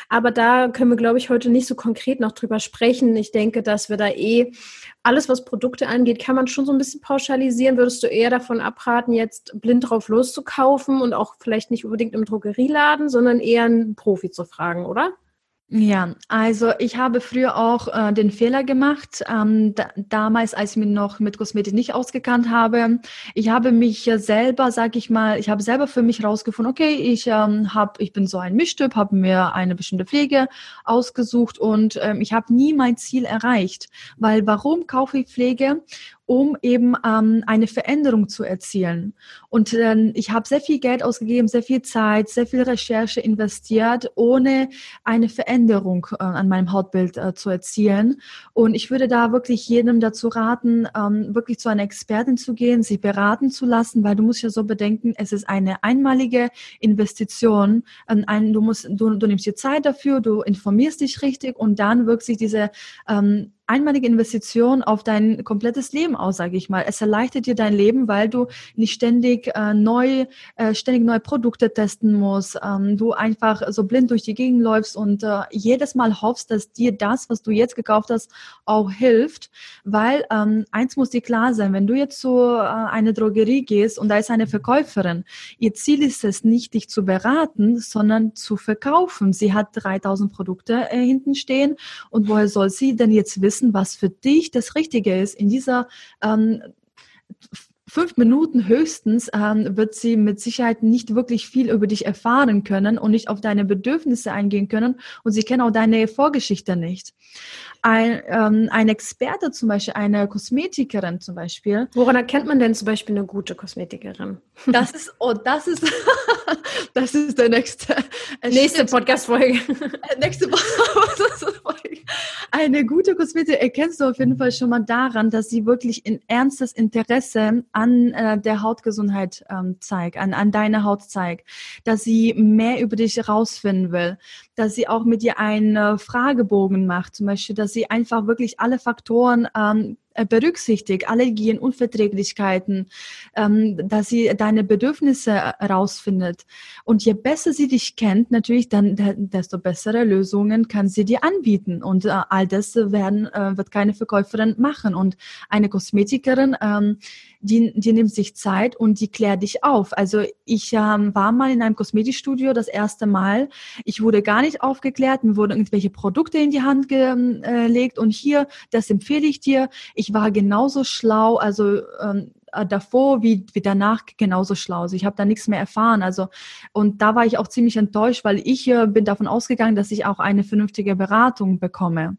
Aber da können wir, glaube ich, heute nicht so konkret noch drüber sprechen. Ich denke, dass wir da eh alles, was Produkte angeht, kann man schon so ein bisschen pauschalisieren. Würdest du eher davon abraten, jetzt blind drauf loszukaufen und auch vielleicht nicht unbedingt im Drogerieladen, sondern eher einen Profi zu fragen, oder? Ja, also ich habe früher auch äh, den Fehler gemacht, ähm, da, damals, als ich mich noch mit Kosmetik nicht ausgekannt habe. Ich habe mich selber, sag ich mal, ich habe selber für mich rausgefunden, okay, ich ähm, habe, ich bin so ein Mischtyp, habe mir eine bestimmte Pflege ausgesucht und ähm, ich habe nie mein Ziel erreicht, weil warum kaufe ich Pflege? Um eben ähm, eine Veränderung zu erzielen. Und äh, ich habe sehr viel Geld ausgegeben, sehr viel Zeit, sehr viel Recherche investiert, ohne eine Veränderung äh, an meinem Hautbild äh, zu erzielen. Und ich würde da wirklich jedem dazu raten, ähm, wirklich zu einer Expertin zu gehen, sich beraten zu lassen, weil du musst ja so bedenken, es ist eine einmalige Investition. Ähm, ein, du, musst, du, du nimmst dir Zeit dafür, du informierst dich richtig und dann wirkt sich diese ähm, einmalige Investition auf dein komplettes Leben aus, sage ich mal. Es erleichtert dir dein Leben, weil du nicht ständig äh, neu, äh, ständig neue Produkte testen musst. Ähm, du einfach so blind durch die Gegend läufst und äh, jedes Mal hoffst, dass dir das, was du jetzt gekauft hast, auch hilft. Weil ähm, eins muss dir klar sein, wenn du jetzt zu äh, einer Drogerie gehst und da ist eine Verkäuferin, ihr Ziel ist es nicht, dich zu beraten, sondern zu verkaufen. Sie hat 3000 Produkte äh, hinten stehen und woher soll sie denn jetzt wissen, wissen, was für dich das Richtige ist. In dieser ähm, fünf Minuten höchstens ähm, wird sie mit Sicherheit nicht wirklich viel über dich erfahren können und nicht auf deine Bedürfnisse eingehen können und sie kennen auch deine Vorgeschichte nicht. Ein, ähm, ein Experte zum Beispiel, eine Kosmetikerin zum Beispiel. Woran erkennt man denn zum Beispiel eine gute Kosmetikerin? Das ist, oh, das ist, das ist der nächste. Äh, nächste Podcast-Folge. nächste Podcast-Folge. Eine gute Kosmetikerin erkennst du auf jeden Fall schon mal daran, dass sie wirklich in ernstes Interesse an äh, der Hautgesundheit ähm, zeigt, an, an deiner Haut zeigt, dass sie mehr über dich herausfinden will, dass sie auch mit dir einen Fragebogen macht, zum Beispiel, dass sie einfach wirklich alle Faktoren ähm, äh, berücksichtigt, Allergien, Unverträglichkeiten, ähm, dass sie deine Bedürfnisse herausfindet. Und je besser sie dich kennt, natürlich, dann desto bessere Lösungen kann sie dir anbieten. Und äh, all das werden, äh, wird keine Verkäuferin machen. Und eine Kosmetikerin, ähm, die, die nimmt sich Zeit und die klärt dich auf. Also ich ähm, war mal in einem Kosmetikstudio das erste Mal. Ich wurde gar nicht aufgeklärt, mir wurden irgendwelche Produkte in die Hand gelegt und hier, das empfehle ich dir. Ich war genauso schlau, also ähm, äh, davor wie, wie danach genauso schlau. Also ich habe da nichts mehr erfahren. Also und da war ich auch ziemlich enttäuscht, weil ich äh, bin davon ausgegangen, dass ich auch eine vernünftige Beratung bekomme.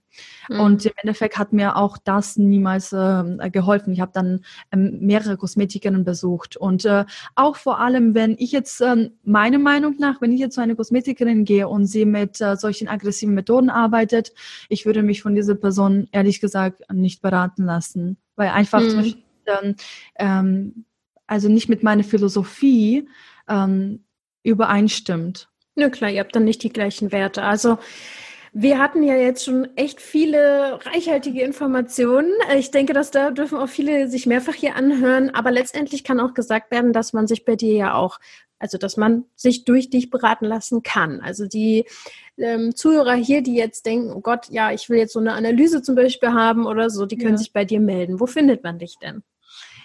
Mhm. Und im Endeffekt hat mir auch das niemals äh, geholfen. Ich habe dann ähm, mehrere Kosmetikerinnen besucht und äh, auch vor allem, wenn ich jetzt äh, meiner Meinung nach, wenn ich jetzt zu einer Kosmetikerin gehe und sie mit äh, solchen aggressiven Methoden arbeitet, ich würde mich von dieser Person ehrlich gesagt nicht beraten lassen, weil einfach mhm ähm, ähm, also nicht mit meiner Philosophie ähm, übereinstimmt. Ja klar, ihr habt dann nicht die gleichen Werte. Also wir hatten ja jetzt schon echt viele reichhaltige Informationen. Ich denke, dass da dürfen auch viele sich mehrfach hier anhören. Aber letztendlich kann auch gesagt werden, dass man sich bei dir ja auch, also dass man sich durch dich beraten lassen kann. Also die ähm, Zuhörer hier, die jetzt denken, oh Gott, ja, ich will jetzt so eine Analyse zum Beispiel haben oder so, die können ja. sich bei dir melden. Wo findet man dich denn?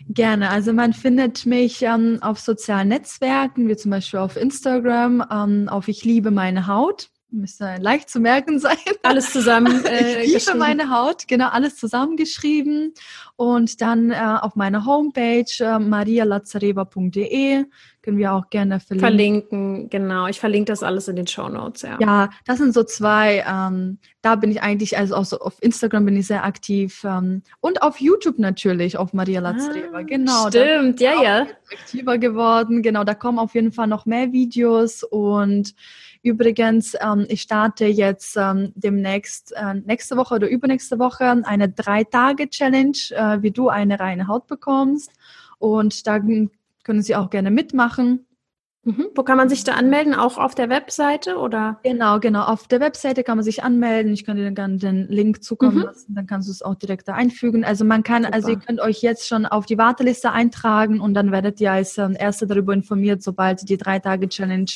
Gerne. Also man findet mich ähm, auf sozialen Netzwerken, wie zum Beispiel auf Instagram, ähm, auf Ich liebe meine Haut. Müsste leicht zu merken sein. Alles zusammen. Äh, ich liebe meine Haut, genau, alles zusammengeschrieben. Und dann äh, auf meiner Homepage äh, marialazareva.de können wir auch gerne verlinken. Verlinken, genau. Ich verlinke das alles in den Show Notes, ja. Ja, das sind so zwei. Ähm, da bin ich eigentlich, also auch so auf Instagram bin ich sehr aktiv ähm, und auf YouTube natürlich, auf Maria Lazareva. Ah, genau. Stimmt, ja, ja. Aktiver geworden. Genau, da kommen auf jeden Fall noch mehr Videos und Übrigens, ähm, ich starte jetzt ähm, demnächst, äh, nächste Woche oder übernächste Woche eine Drei-Tage-Challenge, äh, wie du eine reine Haut bekommst. Und da können Sie auch gerne mitmachen. Mhm. Wo kann man sich da anmelden? Auch auf der Webseite oder? Genau, genau. Auf der Webseite kann man sich anmelden. Ich kann dir dann den Link zukommen mhm. lassen. Dann kannst du es auch direkt da einfügen. Also man kann, Super. also ihr könnt euch jetzt schon auf die Warteliste eintragen und dann werdet ihr als ähm, Erste darüber informiert, sobald die drei Tage Challenge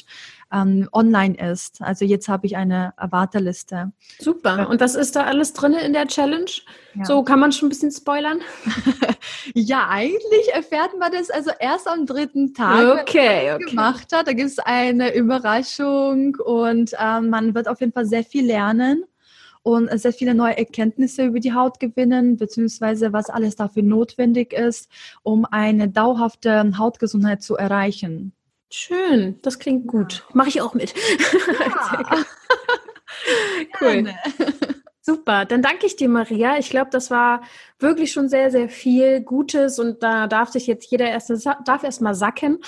ähm, online ist. Also jetzt habe ich eine Warteliste. Super. Und was ist da alles drin in der Challenge? Ja. So kann man schon ein bisschen spoilern? ja, eigentlich erfährt man das also erst am dritten Tag, okay, wenn man okay. gemacht hat. Da gibt es eine Überraschung und ähm, man wird auf jeden Fall sehr viel lernen und sehr viele neue Erkenntnisse über die Haut gewinnen, beziehungsweise was alles dafür notwendig ist, um eine dauerhafte Hautgesundheit zu erreichen. Schön, das klingt gut. Mache ich auch mit. Ja. cool. Super, dann danke ich dir, Maria. Ich glaube, das war wirklich schon sehr, sehr viel Gutes und da darf sich jetzt jeder erst, darf erst mal sacken.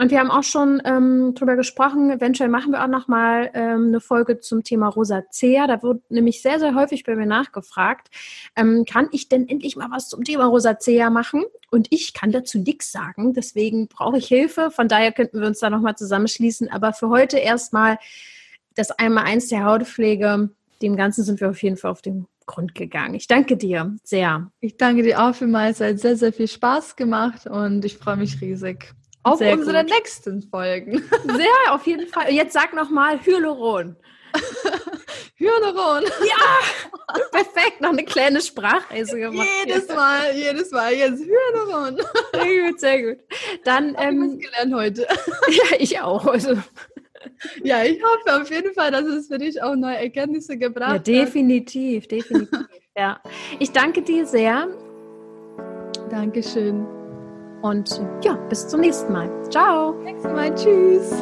Und wir haben auch schon ähm, drüber gesprochen, eventuell machen wir auch noch mal ähm, eine Folge zum Thema Rosacea. Da wird nämlich sehr, sehr häufig bei mir nachgefragt, ähm, kann ich denn endlich mal was zum Thema Rosacea machen? Und ich kann dazu nichts sagen, deswegen brauche ich Hilfe. Von daher könnten wir uns da noch mal zusammenschließen. Aber für heute erstmal das einmal eins der Hautpflege. Dem Ganzen sind wir auf jeden Fall auf den Grund gegangen. Ich danke dir sehr. Ich danke dir auch vielmals. Es hat sehr, sehr viel Spaß gemacht und ich freue mich riesig auf Sehr unsere gut. nächsten Folgen. Sehr, auf jeden Fall. Jetzt sag nochmal Hyaluron. Hyaluron. Ja, perfekt. Noch eine kleine Sprachreise gemacht. Jedes Mal, jedes Mal. Jetzt Hyaluron. Sehr gut, sehr gut. Dann ähm, ich gelernt heute. Ja, ich auch. Also. Ja, ich hoffe auf jeden Fall, dass es für dich auch neue Erkenntnisse gebracht hat. Ja, definitiv, definitiv. ja. Ich danke dir sehr. Dankeschön. Und ja, bis zum nächsten Mal. Ciao. Nächstes Mal. Tschüss.